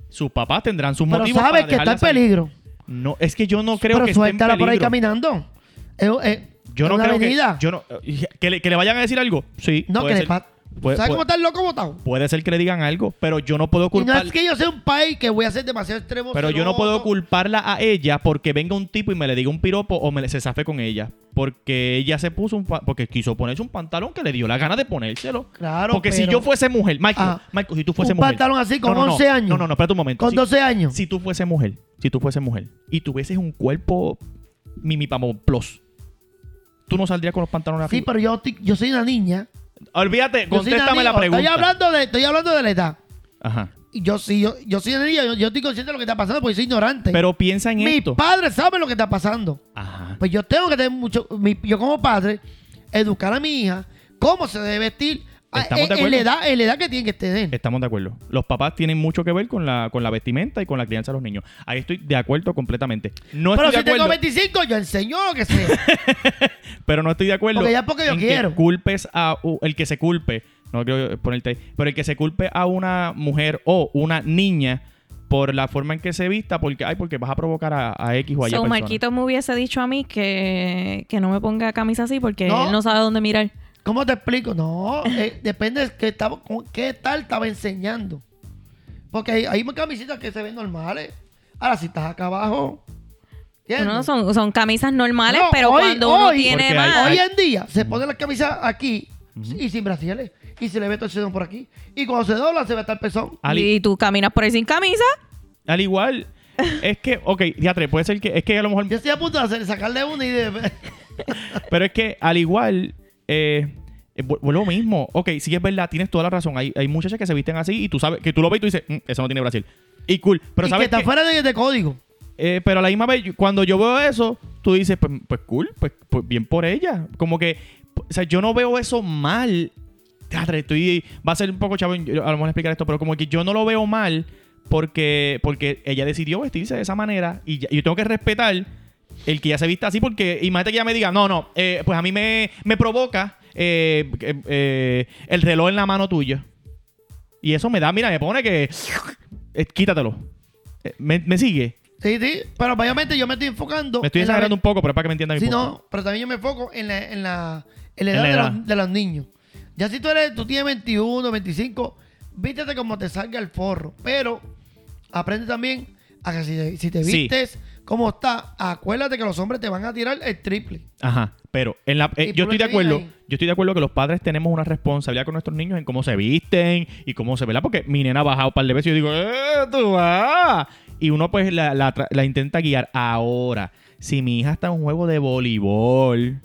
S2: Sus papás tendrán sus
S3: Pero
S2: motivos.
S3: sabes
S2: para
S3: que está en
S2: dejarla salir.
S3: peligro.
S2: No, es que yo no creo
S3: pero
S2: que esté en
S3: suéltala por ahí
S2: peligro.
S3: caminando. Es, es-
S2: Yo no
S3: una
S2: creo
S3: avenida.
S2: que. Yo no, que, le, que le vayan a decir algo. Sí.
S3: no, que le
S2: ser,
S3: pa-
S2: puede-
S3: ¿Sabes
S2: puede-
S3: cómo está el loco botado?
S2: puede ser que le digan algo, pero yo no puedo
S3: Y no
S2: culpar.
S3: es que yo sea un país que voy a ser demasiado extremo.
S2: Pero yo no puedo culparla a ella porque venga un tipo y me le diga un piropo o me le- se zafe con ella. Porque ella se puso un... pa- Porque quiso ponerse un pantalón que le dio la gana de ponérselo.
S3: Claro,
S2: Porque si yo fuese mujer... Michael,
S3: Ah,
S2: Michael, si tú fuese
S3: un
S2: mujer...
S3: pantalón así con
S2: No, no, no.
S3: 11 años.
S2: No, no, no, espérate un momento.
S3: Con
S2: Si-
S3: 12 años.
S2: Si tú fuese mujer, si tú fuese mujer y tuvieses un cuerpo mimipamo plus, tú no saldrías con los pantalones
S3: Sí, pero yo, yo soy una niña.
S2: Olvídate,
S3: Yo soy una
S2: contéstame
S3: niña.
S2: la pregunta.
S3: Estoy hablando de, estoy hablando de la edad.
S2: Ajá.
S3: Y yo sí, yo, yo soy una niña. Yo, yo estoy consciente de lo que está pasando porque soy ignorante.
S2: Pero piensa en
S3: Mis
S2: esto.
S3: padres saben lo que está pasando.
S2: Ajá.
S3: Pues yo tengo que tener mucho. mi- yo como padre, educar a mi hija cómo se debe vestir
S2: Estamos de
S3: en, en la
S2: acuerdo.
S3: edad, en la edad que tienen que tener.
S2: Estamos de acuerdo. Los papás tienen mucho que ver con la, con la vestimenta y con la crianza de los niños. Ahí estoy de acuerdo completamente. No
S3: Pero
S2: estoy
S3: si
S2: de acuerdo,
S3: tengo 25, yo enseño lo que sea.
S2: pero no estoy de acuerdo
S3: Porque ya es porque yo
S2: en
S3: quiero.
S2: que culpes a el que se culpe, no quiero ponerte ahí, pero el que se culpe a una mujer o una niña por la forma en que se vista, porque ay, porque vas a provocar a, a X o a Y
S1: So,
S2: persona.
S1: Marquito me hubiese dicho a mí que, que no me ponga camisa así porque
S3: No.
S1: él no sabe dónde mirar.
S3: ¿Cómo te explico? No, eh, depende de qué, estaba, con- qué tal estaba enseñando. Porque hay, hay camisitas que se ven normales. Ahora, si estás acá abajo.
S1: No, son, son camisas normales,
S3: No,
S1: pero
S3: hoy-
S1: cuando uno
S3: hoy-
S1: tiene más...
S3: Hoy en día se pone la camisa aquí y sin brasiles. Y se le ve todo el sedón por aquí. Y cuando se dobla, se ve hasta el pezón.
S2: Al,
S1: Y tú caminas por ahí sin camisa.
S2: al igual, es que, ok, diatre, puede ser que, es que a lo mejor
S3: Yo estoy a punto de hacer, sacarle una y de.
S2: Pero es que al igual, eh, eh, lo mismo. Ok, sí es verdad, tienes toda la razón. Hay, hay muchachas que se visten así y tú sabes, que tú lo ves y tú dices, "Mm, eso no tiene Brasil. Y cool. Pero
S3: y que
S2: sabes
S3: está fuera de, de código.
S2: eh, pero a la misma vez, cuando yo veo eso, tú dices, pues, pues cool, pues, pues bien por ella. Como que, o sea, yo no veo eso mal. Estoy, va a ser un poco chavo, a lo mejor explicar esto, pero como que yo no lo veo mal porque, porque ella decidió vestirse de esa manera y, ya- y yo tengo que respetar el que ya se vista así porque imagínate que ella me diga, no, no, eh, pues a mí me, me provoca eh, eh, el reloj en la mano tuya. Y eso me da, mira, me pone que... quítatelo. ¿Me, me sigue?
S3: Sí, sí. Pero obviamente yo me estoy enfocando.
S2: Me estoy
S3: en la-
S2: exagerando un poco, pero es para que me entiendan
S3: Sí, no, pero también yo me enfoco en la, en la, en la
S2: En
S3: edad, de. Los, de los niños. Ya si tú eres, tú tienes 21, 25, vístete como te salga el forro. Pero aprende también a que si te, si te
S2: Sí.
S3: Como está, acuérdate que los hombres te van a tirar el triple.
S2: Ajá, pero en la, eh, yo estoy de acuerdo,
S3: ahí.
S2: yo estoy de acuerdo que los padres tenemos una responsabilidad con nuestros niños en cómo se visten y cómo se, ¿verdad? Porque mi nena ha bajado un par de veces y yo digo, ¡eh, tú vas! Y uno pues la, la la intenta guiar. Ahora, si mi hija está en un juego de voleibol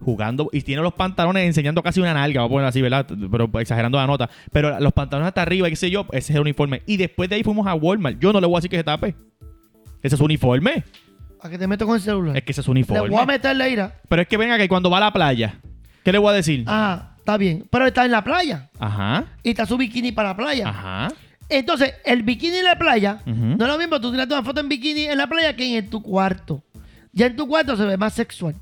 S2: jugando y tiene los pantalones enseñando casi una nalga, vamos a poner así, ¿verdad? Pero exagerando la nota. Pero los pantalones hasta arriba, qué sé yo, ese es el uniforme. Y después de ahí fuimos a Walmart. Yo no le voy a decir que se tape. Ese es su uniforme.
S3: A que te meto con el celular.
S2: Es que ese es su
S3: Le
S2: uniforme.
S3: voy a meter la ira.
S2: Pero es que venga que cuando va a la playa, ¿qué le voy a decir?
S3: Ah, está bien. Pero está en la playa.
S2: Ajá,
S3: Y está su bikini para la playa.
S2: ajá.
S3: Entonces, el bikini en la playa, no es lo mismo tú tirarte una foto en bikini en la playa que en tu cuarto. Ya en tu cuarto se ve más sexual.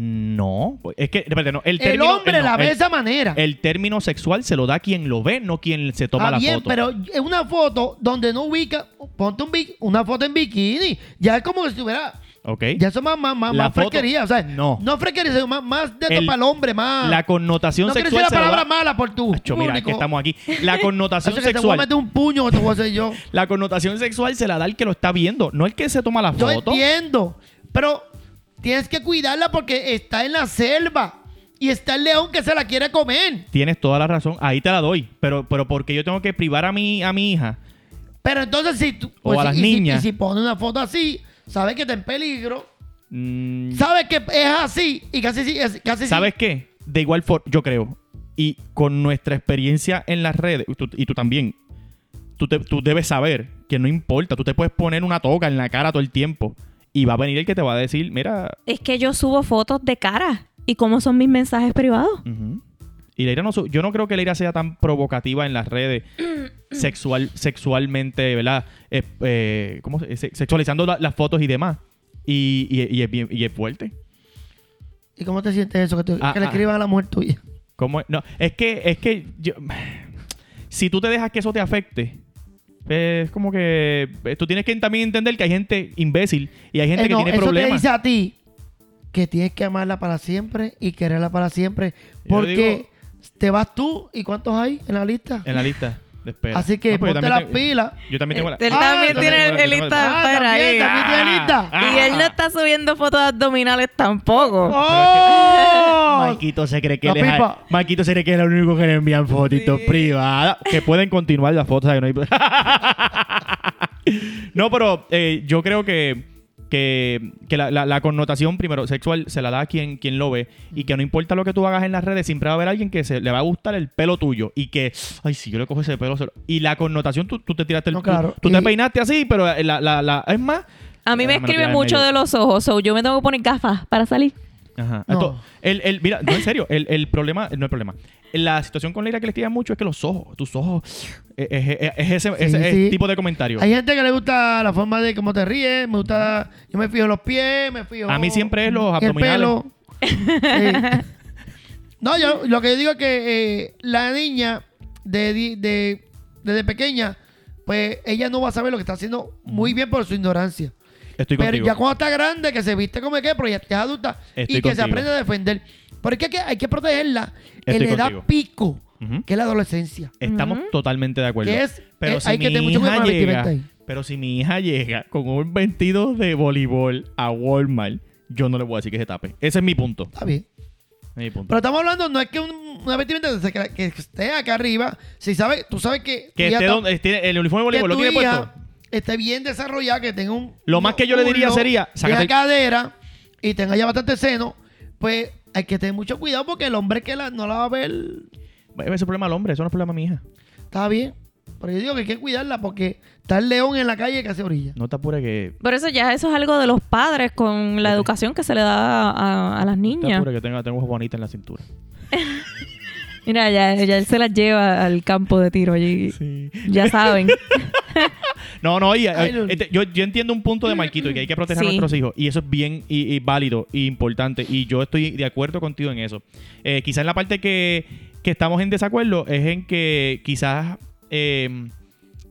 S2: No, es que, espérate, no, el
S3: El
S2: término,
S3: hombre
S2: el, no,
S3: la ve de esa manera.
S2: el término sexual se lo da quien lo ve, no quien se toma
S3: Está
S2: la
S3: bien,
S2: foto.
S3: pero es una foto donde no ubica, ponte un una foto en bikini. Ya es como si estuviera,
S2: ¿Ok?
S3: ya eso más, más, más, más
S2: foto-
S3: fresquería. O sea,
S2: no.
S3: no fresquería, sino más, más de para el hombre, más.
S2: La connotación
S3: no
S2: sexual
S3: decir la palabra mala por tu
S2: Acho, mira, es que estamos aquí. La connotación
S3: que te voy a
S2: sexual...
S3: meter un puño te voy a hacer yo.
S2: La connotación sexual se la da el que lo está viendo, no el que se toma la
S3: Yo
S2: foto.
S3: entiendo, pero tienes que cuidarla porque está en la selva y está el león que se la quiere comer.
S2: Tienes toda la razón, ahí te la doy. Pero, pero porque yo tengo que privar a mi, a mi hija.
S3: Pero entonces si tú...
S2: O a las
S3: y si-
S2: niñas.
S3: y si pone una foto así, sabes que está en peligro.
S2: mm,
S3: Sabes que es así y casi sí, es- casi sí.
S2: ¿Sabes qué? De igual forma, yo creo, y con nuestra experiencia en las redes, y tú, y tú también, tú, te- tú debes saber que no importa, tú te puedes poner una toca en la cara todo el tiempo y va a venir el que te va a decir, mira,
S1: Es que yo subo fotos de cara. ¿Y cómo son mis mensajes privados?
S2: ujú. y Leira no, yo no creo que Leira sea tan provocativa en las redes sexual, sexualmente, ¿verdad? Eh, eh, ¿cómo se- se- Sexualizando la- las fotos y demás. Y, y- y es bien, y es fuerte.
S3: ¿Y cómo te sientes eso? Que, te-
S2: Ah,
S3: que le
S2: ah.
S3: escriban a la mujer tuya.
S2: ¿Cómo es? No, es que, es que yo, si tú te dejas que eso te afecte, es como que eh, tú tienes que también entender que hay gente imbécil y hay gente
S3: Eh,
S2: que tiene
S3: eso te
S2: problemas.
S3: dice a ti que tienes que amarla para siempre y quererla para siempre. Porque
S2: digo-
S3: te vas tú y ¿cuántos hay en la lista?
S2: En la lista de espera.
S3: Así que
S2: No, pues yo
S3: ponte
S2: también
S3: las
S2: tengo-
S3: pilas.
S2: Yo también tengo la...
S1: Él
S3: Ah,
S1: también tiene el lista
S3: Ah,
S1: espera
S3: también, también tiene lista.
S2: Ah.
S1: Y él no está subiendo fotos abdominales tampoco.
S3: ¡Oh!
S2: Marquito se cree que él es-. Marquito se cree que es el único que le envían fotitos privadas. Que pueden continuar las fotos. No, hay- No, pero eh, yo creo que, que, que la, la- la connotación, primero, sexual, se la da a quien, quien lo ve. Y que no importa lo que tú hagas en las redes, siempre va a haber alguien que se, le va a gustar el pelo tuyo. Y que, ay, si yo le cojo ese pelo. se lo- Y la connotación, tú, tú te tiraste el.
S3: No, claro.
S2: Tú, tú te peinaste así, pero la, la, la- es más.
S1: A mí me
S2: Déjame
S1: escribe mucho
S2: medio.
S1: de los ojos, so yo me tengo que poner gafas para salir.
S2: Ajá.
S3: No.
S2: Esto- el, el- mira, no, en serio, el, el problema, no el problema. La situación con Leila que le escribía mucho es que los ojos, tus ojos, eh, es, es- es ese, ese
S3: sí.
S2: tipo de comentario.
S3: Hay gente que le gusta la forma de cómo te ríes, me gusta, yo me fijo en los pies, me fijo
S2: A mí siempre es los
S3: en el
S2: abdominales.
S3: pelo. No, yo lo que yo digo es que eh, la niña de, de- desde pequeña, pues ella no va a saber lo que está haciendo muy bien por su ignorancia.
S2: Estoy
S3: Pero
S2: contigo.
S3: ya cuando está grande, que se viste como que, pero ya es adulta
S2: Estoy
S3: y que se aprende a defender. Porque hay que, hay que protegerla en la edad pico, que es la adolescencia.
S2: Estamos totalmente de acuerdo.
S3: Que es-
S2: pero
S3: eh,
S2: si
S3: hay
S2: mi
S3: que tener mucho cuidado
S2: hija
S3: con la
S2: llega,
S3: vestimenta ahí.
S2: pero si mi hija llega con un vestido de voleibol a Walmart, yo no le voy a decir que se tape. Ese es mi punto.
S3: Está bien.
S2: Ese es mi punto.
S3: Pero estamos hablando, no es que un- una vestimenta que, que esté acá arriba. Si sabes, tú sabes que,
S2: que esté donde el uniforme de
S3: que
S2: voleibol, lo tiene puesto.
S3: Esté bien desarrollada, que tenga un.
S2: Lo más que yo le diría sería,
S3: tenga
S2: sácate-
S3: cadera y tenga ya bastante seno, pues hay que tener mucho cuidado porque el hombre que la, no la va a ver
S2: Ese es el problema del hombre, eso no es problema de mi hija.
S3: está bien. Pero yo digo que hay que cuidarla porque está el león en la calle que hace orilla.
S2: No te apures que.
S1: Por eso ya eso es algo de los padres con la educación que se le da a, a las
S2: No te
S1: niñas.
S2: apures que tengo, tengo ojos bonitas en la cintura.
S1: Mira, ya, ya él se las lleva al campo de tiro allí.
S2: Sí.
S1: Ya saben.
S2: No, no, y, eh,
S3: Ay,
S2: este, yo, yo entiendo un punto de Marquito y que hay que proteger a nuestros hijos. Y eso es bien y, y válido y importante. Y yo estoy de acuerdo contigo en eso. Eh, quizás en la parte que, que estamos en desacuerdo es en que quizás eh,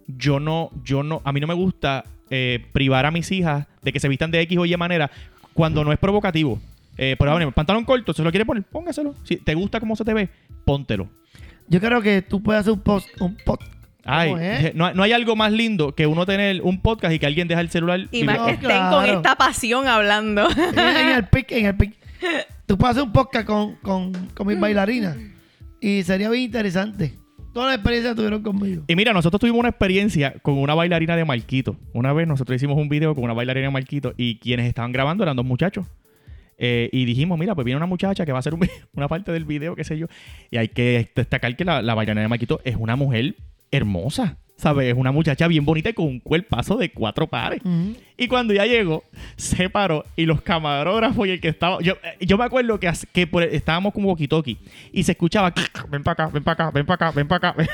S2: yo no, yo no, a mí no me gusta eh, privar a mis hijas de que se vistan de X o Y manera cuando no es provocativo. Eh, por ejemplo, pantalón corto, se lo quiere poner, póngaselo. Si te gusta cómo se te ve, póntelo.
S3: Yo creo que tú puedes hacer un post. Un post
S2: Ay, no, no hay algo más lindo que uno tener un podcast y que alguien deja el celular.
S1: Y más que estén con esta pasión hablando.
S3: en el pic, en el pic. Tú puedes hacer un podcast con, con, con mis bailarinas. Y sería bien interesante. Toda la experiencia que tuvieron conmigo.
S2: Y mira, nosotros tuvimos una experiencia con una bailarina de Marquito. Una vez nosotros hicimos un video con una bailarina de Marquito y quienes estaban grabando eran dos muchachos. Eh, y dijimos, mira, pues viene una muchacha que va a hacer un una parte del video, qué sé yo. Y hay que destacar que la, la bailarina de Marquito es una mujer hermosa, ¿sabes? Es una muchacha bien bonita y con un cuerpazo de cuatro pares. Y cuando ya llegó, se paró y los camarógrafos y el que estaba. Yo, eh, yo me acuerdo que, que por- estábamos como walkie-talkie y se escuchaba: ven para acá, ven para acá, ven para acá, ven para acá.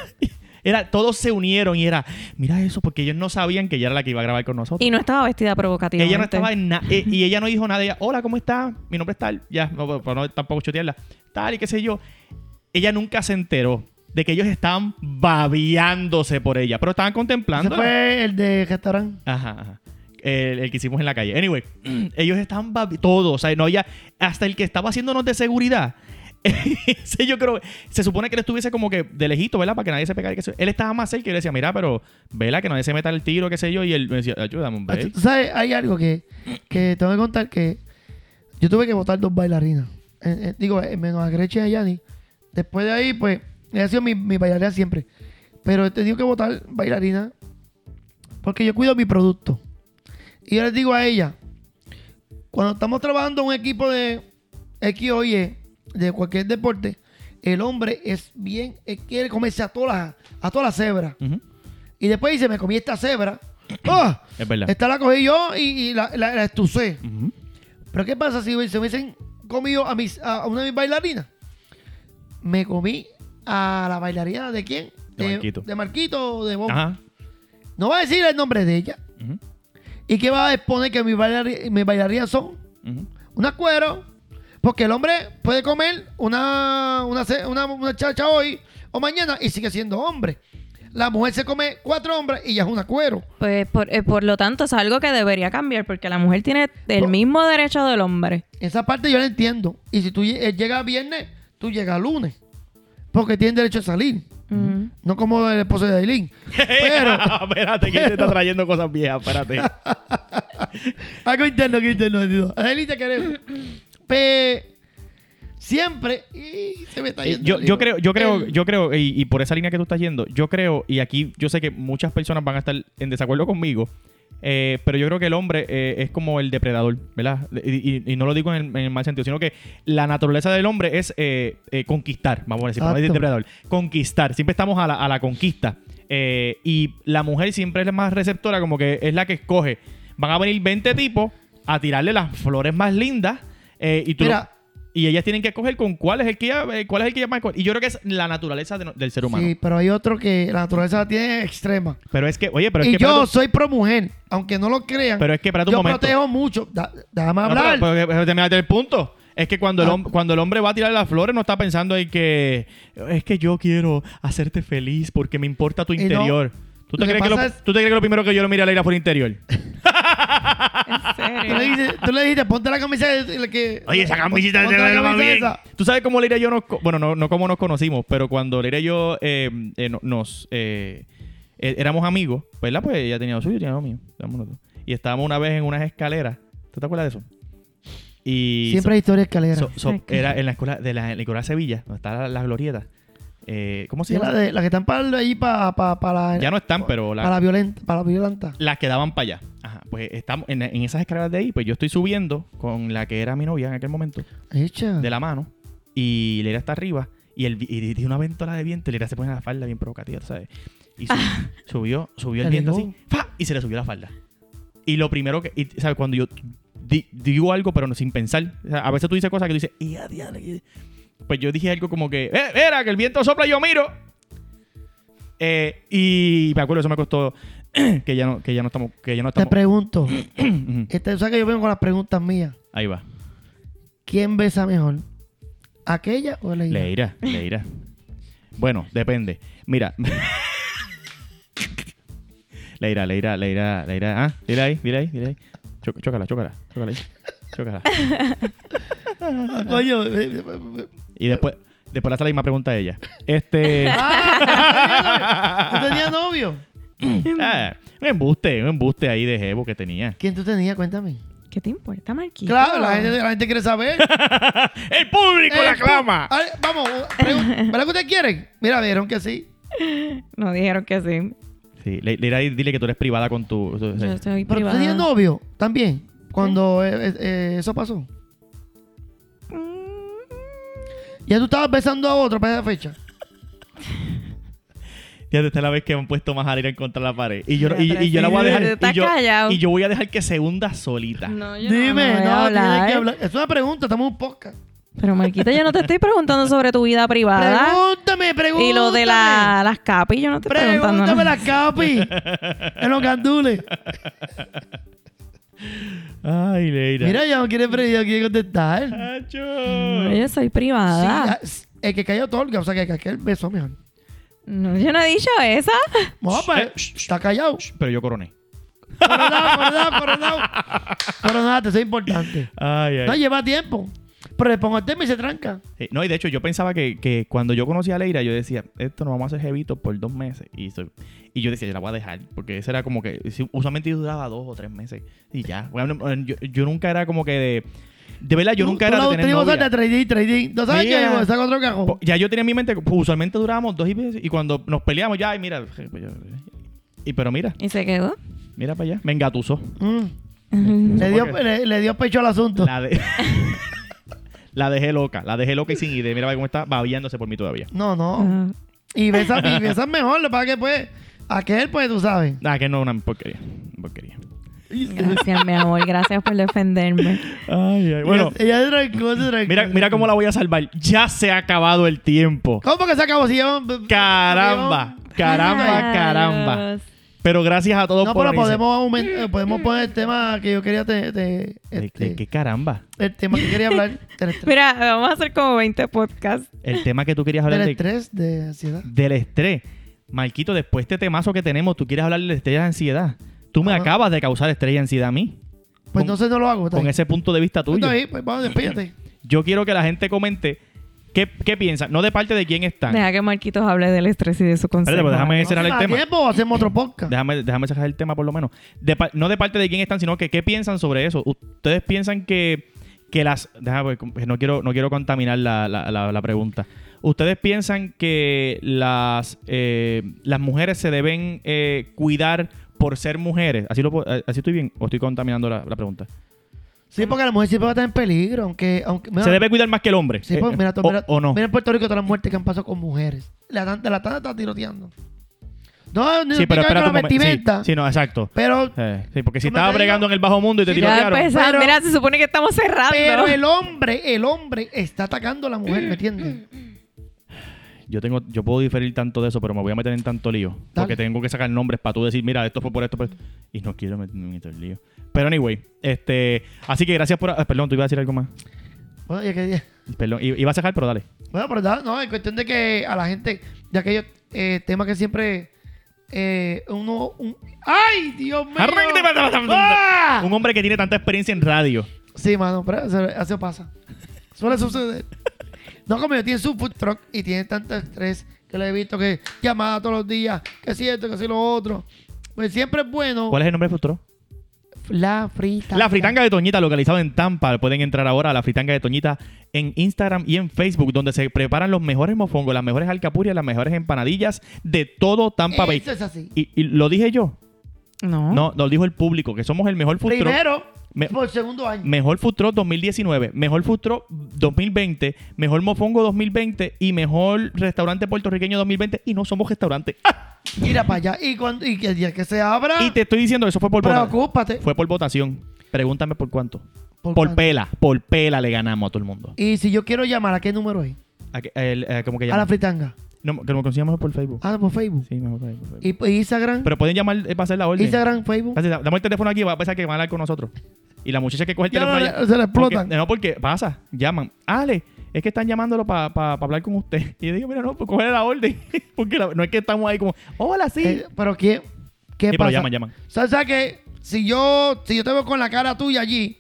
S2: Era, todos se unieron y era: mira eso, porque ellos no sabían que ella era la que iba a grabar con nosotros.
S1: y no estaba vestida provocativamente.
S2: ella no estaba en nada. y ella no dijo nada. Ella: Hola, ¿cómo está? Mi nombre es tal. Ya, no, para no tampoco chotearla. Tal y qué sé yo. Ella nunca se enteró de que ellos estaban babeándose por ella, pero estaban
S3: Ese
S2: contemplando.
S3: fue el de restaurante.
S2: Ajá, ajá. El, el que hicimos en la calle. Anyway, ellos estaban todos, o sea, no había hasta el que estaba haciéndonos de seguridad. Ese yo creo, se supone que él estuviese como que de lejito, ¿verdad? Para que nadie se pegara. Él estaba más cerca y yo le decía, mira, pero, vela, que nadie se meta el tiro, qué sé yo. Y él me decía, ayúdame un break.
S3: Sabes, hay algo que, que tengo que contar que yo tuve que votar dos bailarinas. Eh, eh, digo, eh, menos a Gretchen y a Yanni. Después de ahí, pues, ella ha sido mi, mi bailarina siempre. Pero he tenido que votar bailarina porque yo cuido mi producto. Y yo les digo a ella, cuando estamos trabajando en un equipo de X o Y, de cualquier deporte, el hombre es bien, quiere comerse a todas las, a todas las cebras. Y después dice, me comí esta cebra. ¡Ah!
S2: Es verdad.
S3: Esta la cogí yo y, y la, la, la estucé.
S2: Ujú.
S3: Pero ¿qué pasa si se hubiesen comido a, mis, a una de mis bailarinas? Me comí a la bailarina de quién?
S2: De Marquito.
S3: De Marquito o de Bob.
S2: Ajá.
S3: No va a decir el nombre de ella. ¿Y qué va a exponer que mis, bailari- mis bailarinas son? Una cuero. Porque el hombre puede comer una, una, una, una chacha hoy o mañana y sigue siendo hombre. La mujer se come cuatro hombres y ya es una cuero.
S1: Pues por, eh, por lo tanto es algo que debería cambiar porque la mujer tiene el
S3: Por-
S1: mismo derecho del hombre.
S3: Esa parte yo la entiendo. Y si tú eh, llegas viernes, tú llegas lunes. Porque tienes derecho a salir. No como el esposo de Aileen. Pero,
S2: espérate, que te está trayendo cosas viejas, espérate.
S3: algo interno, que interno. Aileen te queremos. Pe- siempre. y se me está
S2: Eh,
S3: yendo
S2: yo, yo creo, yo creo, yo creo, y, y por esa línea que tú estás yendo, yo creo, y aquí yo sé que muchas personas van a estar en desacuerdo conmigo, eh, pero yo creo que el hombre eh, es como el depredador, ¿verdad? Y, y- y no lo digo en el, en el mal sentido, sino que la naturaleza del hombre es eh, conquistar, vamos a decir, no decir depredador, conquistar, siempre estamos a la, a la conquista. Y la mujer siempre es la más receptora, como que es la que escoge. Van a venir 20 tipos a tirarle las flores más lindas. y tú lo- Y ellas tienen que escoger con cuál es el que eh, cuál es el que ella más. Y yo creo que es la naturaleza de no- del ser humano.
S3: Sí, pero hay otro que la naturaleza la tiene extrema.
S2: Pero es que, oye, pero es
S3: y
S2: que.
S3: yo soy pro mujer, aunque no lo crean.
S2: pero es que, espérate un
S3: yo
S2: momento.
S3: protejo mucho. Da- déjame
S2: No,
S3: hablar.
S2: pero, pero- pero termínate el punto. Es que cuando, el
S3: Ah.
S2: hom- cuando el hombre va a tirar las flores, no está pensando en que es que yo quiero hacerte feliz porque me importa tu
S3: Y no,
S2: interior. ¿Tú, te crees que lo,
S3: es-
S2: ¿Tú te crees que lo primero que yo lo mire a Leira fue el interior?
S1: ¿En
S3: Tú
S1: serio?
S3: le, dijiste, tú le dijiste, ponte la camisa de- de- que,
S2: Oye, esa camiseta te
S3: la
S2: más
S3: camisa
S2: bien. Tú sabes cómo Leira y yo nos... Bueno, no, no cómo nos conocimos, pero cuando Leira y yo eh, eh, no- nos... eh, eh, éramos amigos, ¿verdad? Pues ella tenía lo suyo, yo tenía lo mío. éramos los dos. Y estábamos una vez en unas escaleras. ¿Tú te acuerdas de eso? Y
S3: Siempre hay historia escalera.
S2: So- so-
S1: Ay, qué-
S2: era en la escuela de la, de Sevilla, donde está la, la glorieta. Eh, ¿Cómo se
S3: la,
S2: llama?
S3: de, la que están para ahí para pa, pa la,
S2: Ya no están, pero la-
S3: para la violenta, para violenta.
S2: las que daban para allá. Ajá, pues estamos en, en esas escaleras de ahí, pues yo estoy subiendo con la que era mi novia en aquel momento,
S3: Echa.
S2: de la mano, y Lera está arriba, y, el, y tiene una ventola de viento, y Lera se pone la falda bien provocativa, ¿sabes? Y su- subió, subió el viento así, ¡fa! y se le subió la falda. Y lo primero que, y, ¿sabes? Cuando yo di- digo algo, pero no sin pensar, o sea, a veces tú dices cosas que tú dices, "Y a diablo, y-". pues yo dije algo como que, ¡eh, era que el viento sopla y yo miro! Eh, y me acuerdo, eso me costó que ya no, que ya no estamos, que ya no
S3: Te
S2: estamos.
S3: pregunto,
S2: Ujú.
S3: este, o sea que yo vengo con las preguntas mías.
S2: Ahí va.
S3: ¿Quién besa mejor? ¿Aquella o la
S2: Leira, Leira. Bueno, depende. Mira. Leira, Leira, Leira, Leira. Ah, dile ahí, dile ahí, dile ahí. Chócala, chócala, chócala ahí. Chócala.
S3: Coño, eh, eh,
S2: Y después, después le hace la misma pregunta a ella. Este.
S3: Ah, ¿Tú tenías novio?
S2: ah, un embuste, un embuste ahí de Jevo que tenía.
S3: ¿Quién tú tenías? Cuéntame.
S1: ¿Qué te importa, Marquito?
S3: Claro, la gente, la gente quiere saber.
S2: ¡El público la
S3: Eh,
S2: clama!
S3: vamos, pregun- ¿verdad que ustedes quieren? Mira, vieron que sí.
S1: No dijeron que sí.
S2: Sí, Le- Leira, dile que tú eres privada con tu. tu-
S1: Yo estoy
S3: Pero tú
S1: privada.
S3: tenías novio también cuando eh, eh, eh, eso pasó. Ya tú estabas besando a otro para esa fecha.
S2: Fíjate, esta es la vez que me han puesto más a ir en contra de la pared. Y yo, y, yo la voy a dejar. Y yo, y yo voy a dejar que se hunda solita.
S1: No, yo
S3: Dime,
S1: no,
S3: no, tienes que hablar. Es una pregunta, estamos en un podcast.
S1: Pero Marquita, yo no te estoy preguntando sobre tu vida privada.
S3: Pregúntame, pregúntame.
S1: Y lo de la, las capis, yo no te estoy preguntando.
S3: Pregúntame
S1: nada.
S3: la capi. en los gandules.
S2: Ay, Leira.
S3: Mira, ya no quiere, ya quiere contestar.
S2: Acho.
S1: No, yo soy
S3: Sí,
S1: privada.
S3: ah, s- el que cayó otorga, o sea, que aquel besó mejor.
S1: No, yo no he dicho esa.
S3: No, pues,
S2: eh, shh,
S3: está callado.
S2: Pero yo coroné.
S3: Coronado, coronado, coronado. Coronado, eso es importante.
S2: Ay, ay.
S3: No, lleva tiempo. Pero le pongo el tema y se tranca.
S2: Sí, no, y de hecho, yo pensaba que, que cuando yo conocí a Leira, yo decía, esto nos vamos a hacer jevito por dos meses. Y, so- y yo decía, yo la voy a dejar. Porque eso era como que, usualmente yo duraba dos o tres meses. Y ya. Bueno, yo, yo nunca era como que de. De verdad, yo nunca era de tener novia.
S3: de trading, trading. ¿No sabes
S2: Mira.
S3: qué? Saca otro cajón.
S2: Po- Ya yo tenía en mi mente, pues, usualmente durábamos dos y meses. Y cuando nos peleamos, ya, ay, mira. y pero mira,
S1: Y se quedó.
S2: mira para allá. Me engatusó.
S3: Mm. Le, dio, le, le dio pecho al asunto.
S2: La, de- la dejé loca. La dejé loca y sin idea. Mira cómo está babiándose por mí todavía.
S3: No, no. Y besas y besas mejor, lo que pasa que pues, aquel pues tú sabes.
S2: Ah, que no, una porquería. Porquería.
S1: Gracias, mi amor. Gracias por defenderme.
S2: Ay, ay. Bueno,
S3: ella, ella se trancó, se trancó.
S2: mira, mira cómo la voy a salvar. Ya se ha acabado el tiempo.
S3: ¿Cómo que se acabó? Si llevan-
S2: Caramba, caramba,
S1: Ay,
S2: caramba. Pero gracias a todos
S3: No,
S2: por
S3: pero podemos, aumentar, podemos poner el tema que yo quería te- te-
S2: ¿De-
S3: este,
S2: de qué caramba?
S3: el tema que quería hablar del estrés,
S1: Mira, vamos a hacer como 20 podcasts.
S2: El tema que tú querías hablar
S3: del
S2: de,
S3: estrés, de ansiedad.
S2: del estrés. Marquito, después de este temazo que tenemos, tú quieres hablar del estrés la ansiedad. Tú me
S3: Ajá.
S2: acabas de causar estrés y ansiedad a mí.
S3: Pues
S2: Con-
S3: entonces no lo hago. está
S2: Con
S3: bien.
S2: ese punto de vista
S3: Pues
S2: tuyo.
S3: está bien, pues vamos, despídete.
S2: Yo quiero que la gente comente qué, qué piensan. No de parte de quién están.
S1: Deja que Marquitos hable del estrés y de su consejo.
S2: Espérate, pues déjame cerrar el
S3: ¿A
S2: tema.
S3: tiempo o hacemos otro podcast?
S2: Déjame, déjame sacar el tema por lo menos. De no de parte de quién están, sino que qué piensan sobre eso. Ustedes piensan que, que las... Déjame, no quiero, no quiero contaminar la, la- la- la pregunta. ¿Ustedes piensan que las, eh, las mujeres se deben eh, cuidar por ser mujeres? ¿Así, lo, puedo- ¿Así estoy bien o estoy contaminando la, la pregunta?
S3: Sí, porque la mujer siempre va a estar en peligro, aunque... aunque mira,
S2: ¿Se debe cuidar más que el hombre?
S3: Sí, pues,
S2: Eh,
S3: mira, tú-
S2: o,
S3: mira,
S2: o no?
S3: mira en Puerto Rico todas las muertes que han pasado con mujeres. La, la tanda está tiroteando. No, no
S2: Sí, pero espérate
S3: con
S2: un
S3: la.
S2: Sí,
S3: vestimenta.
S2: sí, no, exacto.
S3: Pero,
S2: Eh, sí, porque si
S3: ¿Cómo
S2: estaba bregando
S3: digo?
S2: en el bajo mundo y te
S3: Sí,
S2: tiró
S1: Ya
S2: claro.
S1: empezamos.
S3: Pero-
S1: Mira, se supone que estamos cerrando.
S3: pero el hombre, el hombre está atacando a la mujer, ¿me entiendes?
S2: Yo tengo, yo puedo diferir tanto de eso, pero me voy a meter en tanto lío. Porque tengo que sacar nombres para tú decir, mira, esto fue por esto, por esto. Y no quiero meterme en el lío. Pero anyway, este, así que gracias por. ah, perdón, tú ibas a decir algo más.
S3: Bueno, ya que-
S2: Perdón, i- iba a sacar, pero dale.
S3: Bueno, pero da- no, es cuestión de que a la gente, de aquellos eh, temas que siempre eh, uno. un- ¡Ay, Dios mío! ¡Ah!
S2: Un hombre que tiene tanta experiencia en radio.
S3: Sí, mano, pero eso, eso pasa. Suele suceder. No como yo tiene su food truck y tiene tanto estrés que le he visto que llamada todos los días, que si esto, que si lo otro. Pues siempre es bueno.
S2: ¿Cuál es el nombre del futuro?
S3: La frita.
S2: La Fritanga de Toñita, localizado en Tampa. Pueden entrar ahora a la Fritanga de Toñita en Instagram y en Facebook, donde se preparan los mejores mofongos, las mejores alcapurias, las mejores empanadillas de todo Tampa Bay.
S3: Eso es así.
S2: Y, y lo dije yo.
S1: No.
S2: No, lo dijo el público, que somos el mejor food truck.
S3: Primero,
S2: Me-
S3: por segundo año.
S2: Mejor Food Truck 2019, Mejor Food Truck 2020, Mejor Mofongo 2020 y Mejor Restaurante Puertorriqueño 2020 y no somos restaurante. ¡Ah!
S3: Mira para allá. Y, cuando, y que el día que se abra,
S2: Y te estoy diciendo, eso fue por votación. Fue por votación. Pregúntame por cuánto.
S3: ¿Por
S2: Por,
S3: cuánto?
S2: pela, por pela le ganamos a todo el mundo.
S3: Y si yo quiero llamar, ¿a qué número es?
S2: ¿A el, eh, ¿Cómo que
S3: A
S2: llaman?
S3: la fritanga.
S2: No, que lo consigamos por Facebook.
S3: Ah, por Facebook.
S2: Sí, mejor por Facebook.
S3: Y Instagram.
S2: Pero pueden llamar eh, para hacer la orden.
S3: Instagram, Facebook.
S2: Dame el teléfono aquí, va a pensar que van a hablar con nosotros. Y la muchacha que coge el
S3: Ya
S2: teléfono
S3: no,
S2: allá-
S3: se le explotan.
S2: Porque- no, porque pasa, llaman. Ale, es que están llamándolo para hablar con usted. Y yo digo, mira, no, pues coger la orden. porque la- no es que estamos ahí como, hola, sí.
S3: Eh, pero ¿qué, qué
S2: Sí, pero
S3: pasa?
S2: llaman, llaman.
S3: ¿Sabes, sabes que si yo, si yo te veo con la cara tuya allí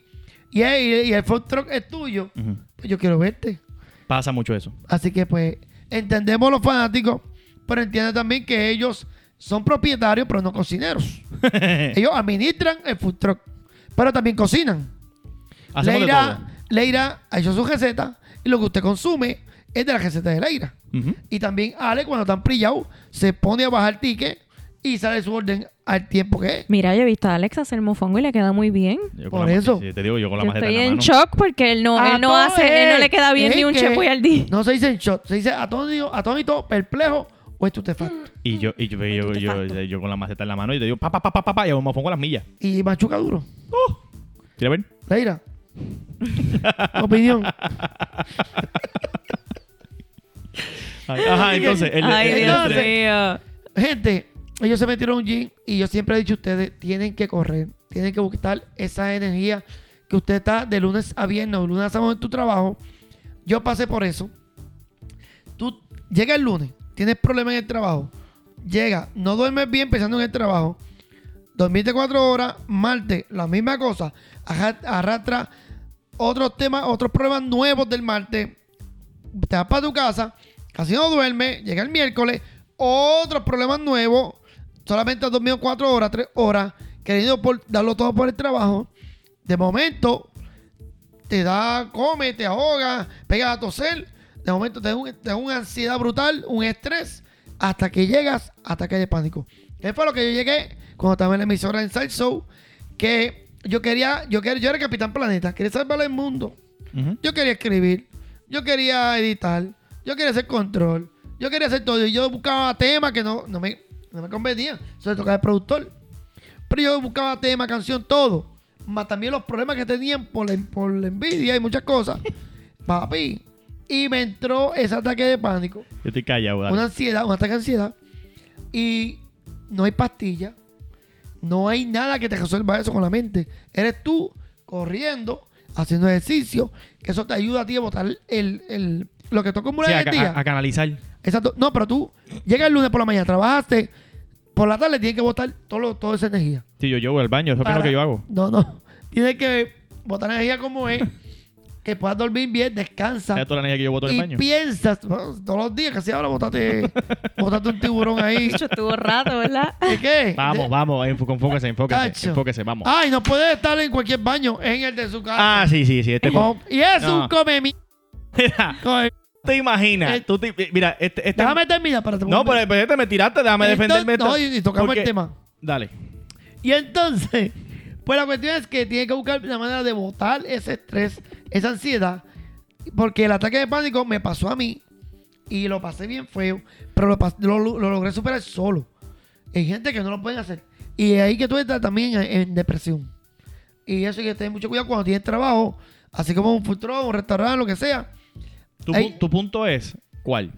S3: y, el- y el food truck es tuyo, pues yo quiero verte.
S2: Pasa mucho eso.
S3: Así que pues entendemos los fanáticos, pero entiende también que ellos son propietarios, pero no cocineros. ellos administran el food truck, pero también cocinan. Leira. Leira ha hecho su receta y lo que usted consume es de la receta de Leira.
S2: Ujú.
S3: Y también Ale, cuando están prillados, se pone a bajar ticket y sale su orden al tiempo que es.
S1: Mira, yo he visto a Alex hacer mofongo y le queda muy bien.
S2: Yo
S3: Por
S2: la-
S3: eso.
S2: sí, te digo, yo con la
S1: Yo
S2: maceta
S1: estoy
S2: en la
S1: en
S2: mano.
S1: shock porque él no,
S3: A
S1: él no hace, él no le queda bien ni un chepo y al día.
S3: No se dice en shot, se dice atónito, atónito, perplejo o estupefacto.
S2: Y yo, y yo, yo, yo, yo- yo con la maceta en la mano y te digo, pa, pa, pa, pa, pa, pa, y me pongo las millas.
S3: Y machuca duro.
S2: ¿Quieres ver?
S3: Leira. Opinión.
S2: Ay, Ajá, entonces. el-
S1: Ay,
S2: el- el-
S1: Dios
S3: entonces-
S1: mío.
S3: Gente, ellos se metieron un gym y yo siempre he dicho a ustedes, tienen que correr, tienen que buscar esa energía que usted está de lunes a viernes o lunes a sábado en tu trabajo. Yo pasé por eso. Tú llega el lunes, tienes problemas en el trabajo, llega, no duermes bien pensando en el trabajo, dormiste cuatro horas, martes, la misma cosa, arra- arrastra otros temas, otros problemas nuevos del martes, te vas para tu casa, casi no duermes, llega el miércoles, otros problemas nuevos, solamente has dormido cuatro horas, tres horas, queriendo por, darlo todo por el trabajo. De momento, te da, come, te ahoga, pegas a toser. De momento te da, una ansiedad brutal, un estrés, hasta que llegas a ataque de pánico. ¿Qué fue lo que yo llegué cuando estaba en la emisora en Side Show? Que yo quería, yo quería, yo era el Capitán Planeta, quería salvar el mundo. Yo quería escribir, yo quería editar, yo quería hacer control, yo quería hacer todo. Y yo buscaba temas que no, no, me, no me convenían. Eso le tocaba al productor. Pero yo buscaba tema, canción, todo. Más también los problemas que tenían por la, por la envidia y muchas cosas. Papi. Y me entró ese ataque de pánico,
S2: Yo estoy callado,
S3: una ansiedad, un ataque de ansiedad. Y no hay pastilla. No hay nada que te resuelva eso con la mente. Eres tú corriendo, haciendo ejercicio, que eso te ayuda a ti a botar el, el- lo que tú acumulas
S2: Sí,
S3: en
S2: a,
S3: el día.
S2: a- a canalizar.
S3: Exacto. No, pero tú llegas el lunes por la mañana, trabajaste, por la tarde tienes que botar todo lo- toda esa energía.
S2: Sí, yo, yo voy al baño, eso es lo
S3: Para-
S2: que yo hago.
S3: No, no. Tienes que botar energía como es, que puedas dormir bien, descansa.
S2: Es toda la energía que yo boto en el
S3: Y
S2: baño.
S3: piensas, bueno, todos los días, casi ahora botate, botate un tiburón ahí.
S1: Yo estuvo rato, ¿verdad?
S3: ¿De qué?
S2: Vamos, vamos, enfóquese, enfóquese,
S3: Cacho.
S2: enfóquese, vamos.
S3: Ay, no puede estar en cualquier baño, en el de su casa.
S2: Ah, sí, sí, sí. Este
S3: Oh, y es
S2: No.
S3: un come mi...
S2: Mira,
S3: Come-
S2: te imaginas.
S3: Eh,
S2: tú te- mira, este, este-
S3: Déjame terminar para
S2: No, pero, pero este me tiraste, déjame defenderme.
S3: No,
S2: esta-
S3: y, y tocamos
S2: porque-
S3: el tema.
S2: Dale.
S3: Y entonces, pues la cuestión es que tiene que buscar la manera de botar ese estrés, esa ansiedad, porque el ataque de pánico me pasó a mí y lo pasé bien feo, pero lo, pas- lo- lo logré superar solo. Hay gente que no lo pueden hacer. Y ahí que tú entras también en, en depresión. Y eso hay que tener mucho cuidado cuando tienes trabajo, así como un truck, un restaurante, lo que sea,
S2: tu punto es, ¿cuál?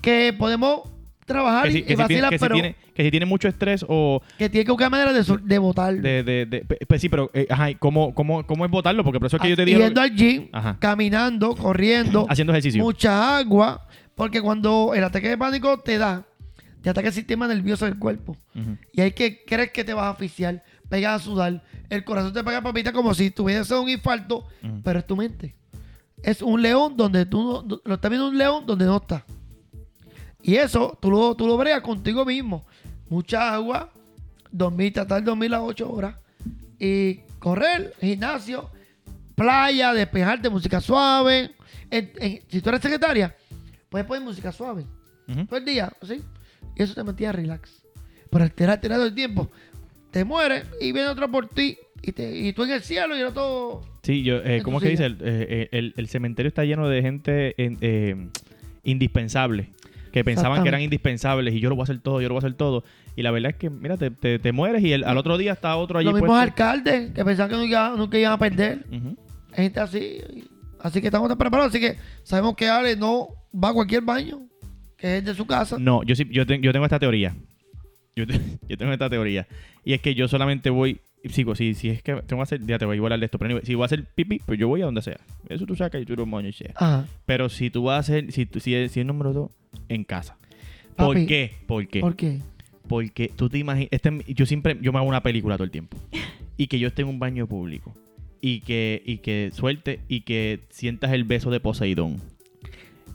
S3: que podemos trabajar
S2: Que si,
S3: y,
S2: que si tiene, si
S3: pero
S2: tiene- que si tiene mucho estrés o
S3: que tiene que buscar manera de, de votar.
S2: de... de, pues sí, pero... eh, ajá, ¿y ¿cómo, cómo, ¿cómo es votarlo? Porque por eso es que yo te digo...
S3: Yendo al gym,
S2: Ajá.
S3: caminando, corriendo,
S2: Haciendo ejercicio.
S3: mucha agua, porque cuando el ataque de pánico te da, te ataca el sistema nervioso del cuerpo. Y hay que crees que te vas a asfixiar, pegas a sudar, el corazón te pega papita como si tuviese un infarto, pero es tu mente. Es un león donde tú no, lo estás viendo un león donde no está. Y eso tú lo, tú lo bregas contigo mismo. Mucha agua, dormir, tratar de dormir las 8 horas. Y correr, gimnasio, playa, despejarte, música suave. En- en- si tú eres secretaria, puedes poner música suave todo el día, ¿sí? Y eso te mantiene relax. Pero alterarte todo el tiempo, te mueres y viene otro por ti. Y, te, y tú en el cielo y era todo.
S2: Sí, yo, eh, ¿cómo es que dice? El, eh, el- el cementerio está lleno de gente en- eh, indispensable. Que pensaban que eran indispensables y yo lo voy a hacer todo, yo lo voy a hacer todo. Y la verdad es que, mira, te, te- te mueres y el- al otro día está otro allí
S3: Los mismos alcaldes que pensaban que nunca, iban- nunca iban a perder. Hay gente así. Así que estamos preparados. Así que sabemos que Ale no va a cualquier baño, que es de su casa.
S2: No, yo sí, yo, te- yo tengo esta teoría. Yo, te- yo tengo esta teoría. Y es que yo solamente voy. Sigo, si, si es que tengo que hacer. Ya te voy a hablar de esto. Pero si voy a hacer pipí, pues yo voy a donde sea. Eso tú sacas y tú lo moñas y sea.
S3: Ajá.
S2: Pero si tú vas a hacer. Si, si, es, si es número dos, en casa. ¿Por
S3: Papi,
S2: qué? ¿Por qué?
S3: ¿Por qué?
S2: Porque tú te imaginas. Este, yo siempre. Yo me hago una película todo el tiempo. Y que yo esté en un baño público. Y que, y que suelte. Y que sientas el beso de Poseidón.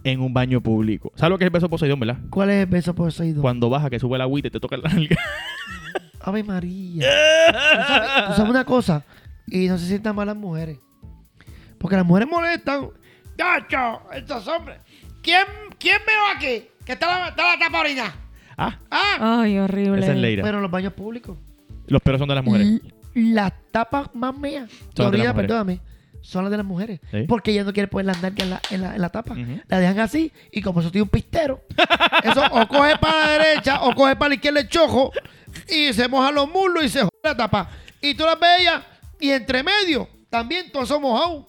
S2: En un baño público. ¿Sabes lo que es el beso de Poseidón, verdad?
S3: ¿Cuál es el beso poseído?
S2: Cuando baja, que sube el agüita y te toca la nalga.
S3: Ave María. ¿Tú sabes, tú sabes una cosa? Y no se sientan mal las mujeres. Porque las mujeres molestan. ¡Gacho! Estos hombres. ¿Quién, quién veo aquí? Que está la, está la tapa orina.
S2: Ah,
S3: Ah.
S1: Ay, horrible.
S2: esa es Leira.
S3: Pero en los baños públicos.
S2: Los pelos son de las mujeres.
S3: L- Las tapas más mías. De
S2: las mujeres.
S3: perdóname. Son las de las mujeres.
S2: Sí.
S3: Porque ellas no quieren poner las nalgas en la, en la, en la tapa.
S2: Ujú.
S3: La dejan así. Y como eso tiene un pistero. eso o coge para la derecha o coge para la izquierda el chojo. Y se mojan los muslos y se jode la tapa. Y tú las ves ellas. Y entre medio. También todos son mojados.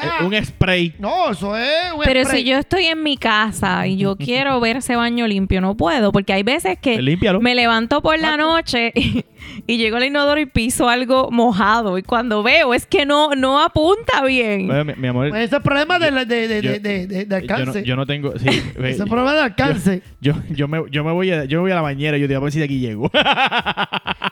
S3: Ah,
S2: Eh, un spray.
S3: no, eso es un
S1: Pero
S3: spray.
S1: si yo estoy en mi casa y yo quiero ver ese baño limpio, no puedo, porque hay veces que
S2: Límpialo.
S1: me levanto por la noche y, y llego al inodoro y piso algo mojado y cuando veo es que no no apunta bien.
S2: Bueno, mi, mi amor.
S3: Pues ese es problema de, de, de,
S2: yo-
S3: de, de- de- de
S2: yo, no,
S3: alcance.
S2: yo no tengo. Sí,
S3: ese es problema de alcance.
S2: yo, yo, me, yo me voy a, yo me voy a la bañera y yo digo, a ver si de aquí llego.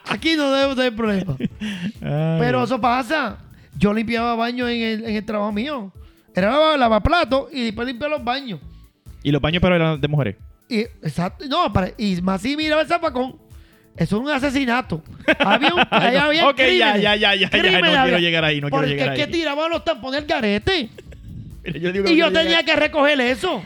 S3: Aquí no debe tener problema.
S2: Ay.
S3: Pero eso pasa. Yo limpiaba baños en el, en el trabajo mío. Era lavaplatos y después limpiar los baños.
S2: Y los baños, pero eran de mujeres.
S3: Y, exacto. No, para- y más si miraba el zapacón. Eso es un asesinato. Había un, ahí había
S2: Ok, ya, ya, ya, ya, ya, no quiero llegar ahí, no quiero
S3: Porque
S2: llegar
S3: es que
S2: ahí.
S3: tiraban los tampones al garete.
S2: Mira, yo, digo que
S3: Y yo tenía
S2: llegar-
S3: que recoger eso.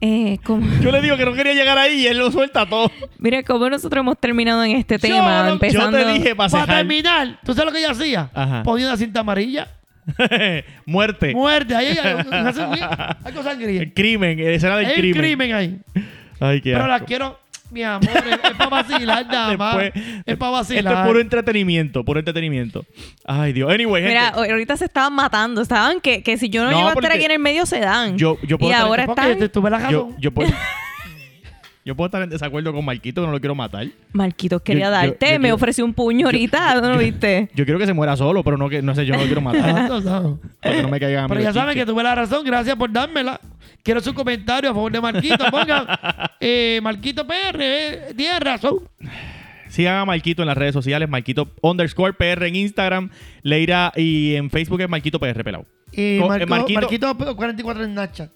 S1: Eh, como-
S2: yo le digo que no quería llegar ahí y él lo suelta todo.
S1: mira cómo nosotros hemos terminado en este
S3: Yo
S1: tema,
S3: no-
S1: empezando.
S2: Yo te dije para
S3: terminar, ¿tú sabes lo que ella hacía?
S2: Ajá.
S3: Ponía una cinta amarilla.
S2: Muerte.
S3: Muerte. Ahí hay. Algo sangría.
S2: El crimen, escena del
S3: Hay
S2: crimen.
S3: crimen ahí.
S2: Ay, qué
S3: Pero la
S2: asco.
S3: quiero, mi amor, es, para vacilar nada más.
S2: Después-
S3: es para
S2: Esto
S3: vacilar.
S2: es puro entretenimiento, puro entretenimiento. Ay, Dios. Anyway, gente.
S1: Mira, ahorita se estaban matando, estaban que, que si yo no,
S2: No,
S1: a estar aquí en el medio se dan.
S2: yo- yo puedo
S1: y
S2: estar-
S1: ahora están
S2: yo, yo puedo, yo puedo estar en desacuerdo con Marquito, que no lo quiero matar.
S1: Marquitos quería
S2: yo-
S1: darte,
S2: yo
S1: me
S2: quiero-
S1: ofreció un puño ahorita, ¿no lo viste?
S2: Yo quiero que se muera solo, pero no que no sé, yo no lo quiero matar.
S3: Ah, no, no.
S2: para que no me caigan a mí
S3: Pero ya saben que tuve la razón. Gracias por dármela. Quiero su comentario a favor de Marquito. Pongan eh, Marquito PR. eh, Tienes razón.
S2: Sigan a Marquito en las redes sociales, Marquito underscore PR en Instagram, Leira y en Facebook es Marquito PR pelado.
S3: Y
S2: Co-
S3: Marco-
S2: eh, Marquito-
S3: Marquito 44 en Snapchat.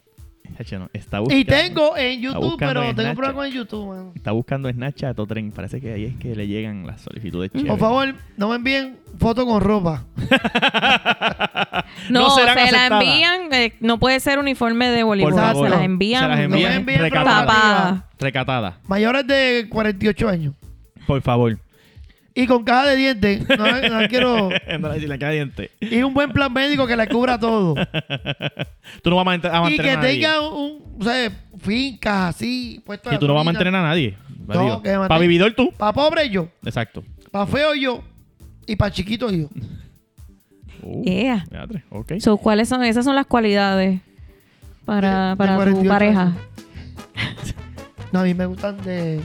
S2: Hacho, no, Está buscando,
S3: Y tengo en YouTube, pero
S2: en
S3: tengo problemas con YouTube, mano.
S2: Está buscando Snapchat o tren. Parece que ahí es que le llegan las solicitudes
S3: Por favor, no me envíen fotos con ropa.
S1: No,
S2: No serán
S1: se la
S2: aceptadas.
S1: envían, eh, no puede ser uniforme de voleibol,
S2: favor.
S1: se las envían,
S2: Se las
S3: No me
S2: envían
S3: envíen
S2: recatada.
S1: tapadas.
S2: Recatada.
S3: Mayores de 48 años.
S2: Por favor.
S3: Y con caja de dientes. No, no quiero.
S2: la caja de diente.
S3: Y un buen plan médico que le cubra todo.
S2: Tú no vas a, mant- a
S3: y
S2: mantener
S3: que
S2: a nadie.
S3: tenga un, o sea, fincas así, puesto
S2: Y tú no vas a mantener a nadie.
S3: No,
S2: Para vividor tú.
S3: Para pobre yo,
S2: Exacto.
S3: para feo yo y para chiquito yo.
S2: Uh,
S1: Yeah. So, ¿cuáles son? Esas son las cualidades para,
S3: De- de
S1: para tu
S3: 48
S1: pareja.
S3: No, a mí me gustan de,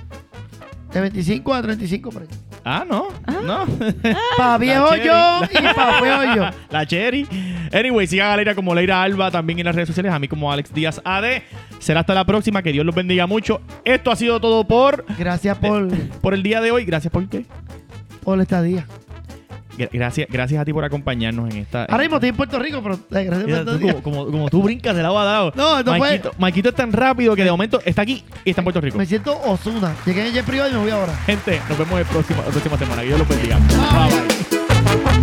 S3: de 25 a 35 por ahí.
S2: Ah, no. No.
S3: Para viejo
S2: cherry.
S3: yo y para feo yo.
S2: La Cherry. Anyway, sigan a Leira como Leira Alba también en las redes sociales. A mí como Alex Díaz AD. Será hasta la próxima. Que Dios los bendiga mucho. Esto ha sido todo por,
S3: Gracias por,
S2: por el día de hoy. Gracias por qué.
S3: por esta día.
S2: Gra- Gracias, gracias a ti por acompañarnos en esta.
S3: Ahora mismo estoy en Puerto Rico, pero eh, gracias por
S2: tú
S3: días.
S2: como, como, como tú brincas de lado a lado.
S3: No, no fue-
S2: Maikito, Maikito es tan rápido que de momento está aquí y está en Puerto Rico.
S3: Me siento Osuna. Llegué en el privado y me voy ahora.
S2: Gente, nos vemos el próximo, la próxima semana. Que Dios los bendiga. Bye bye.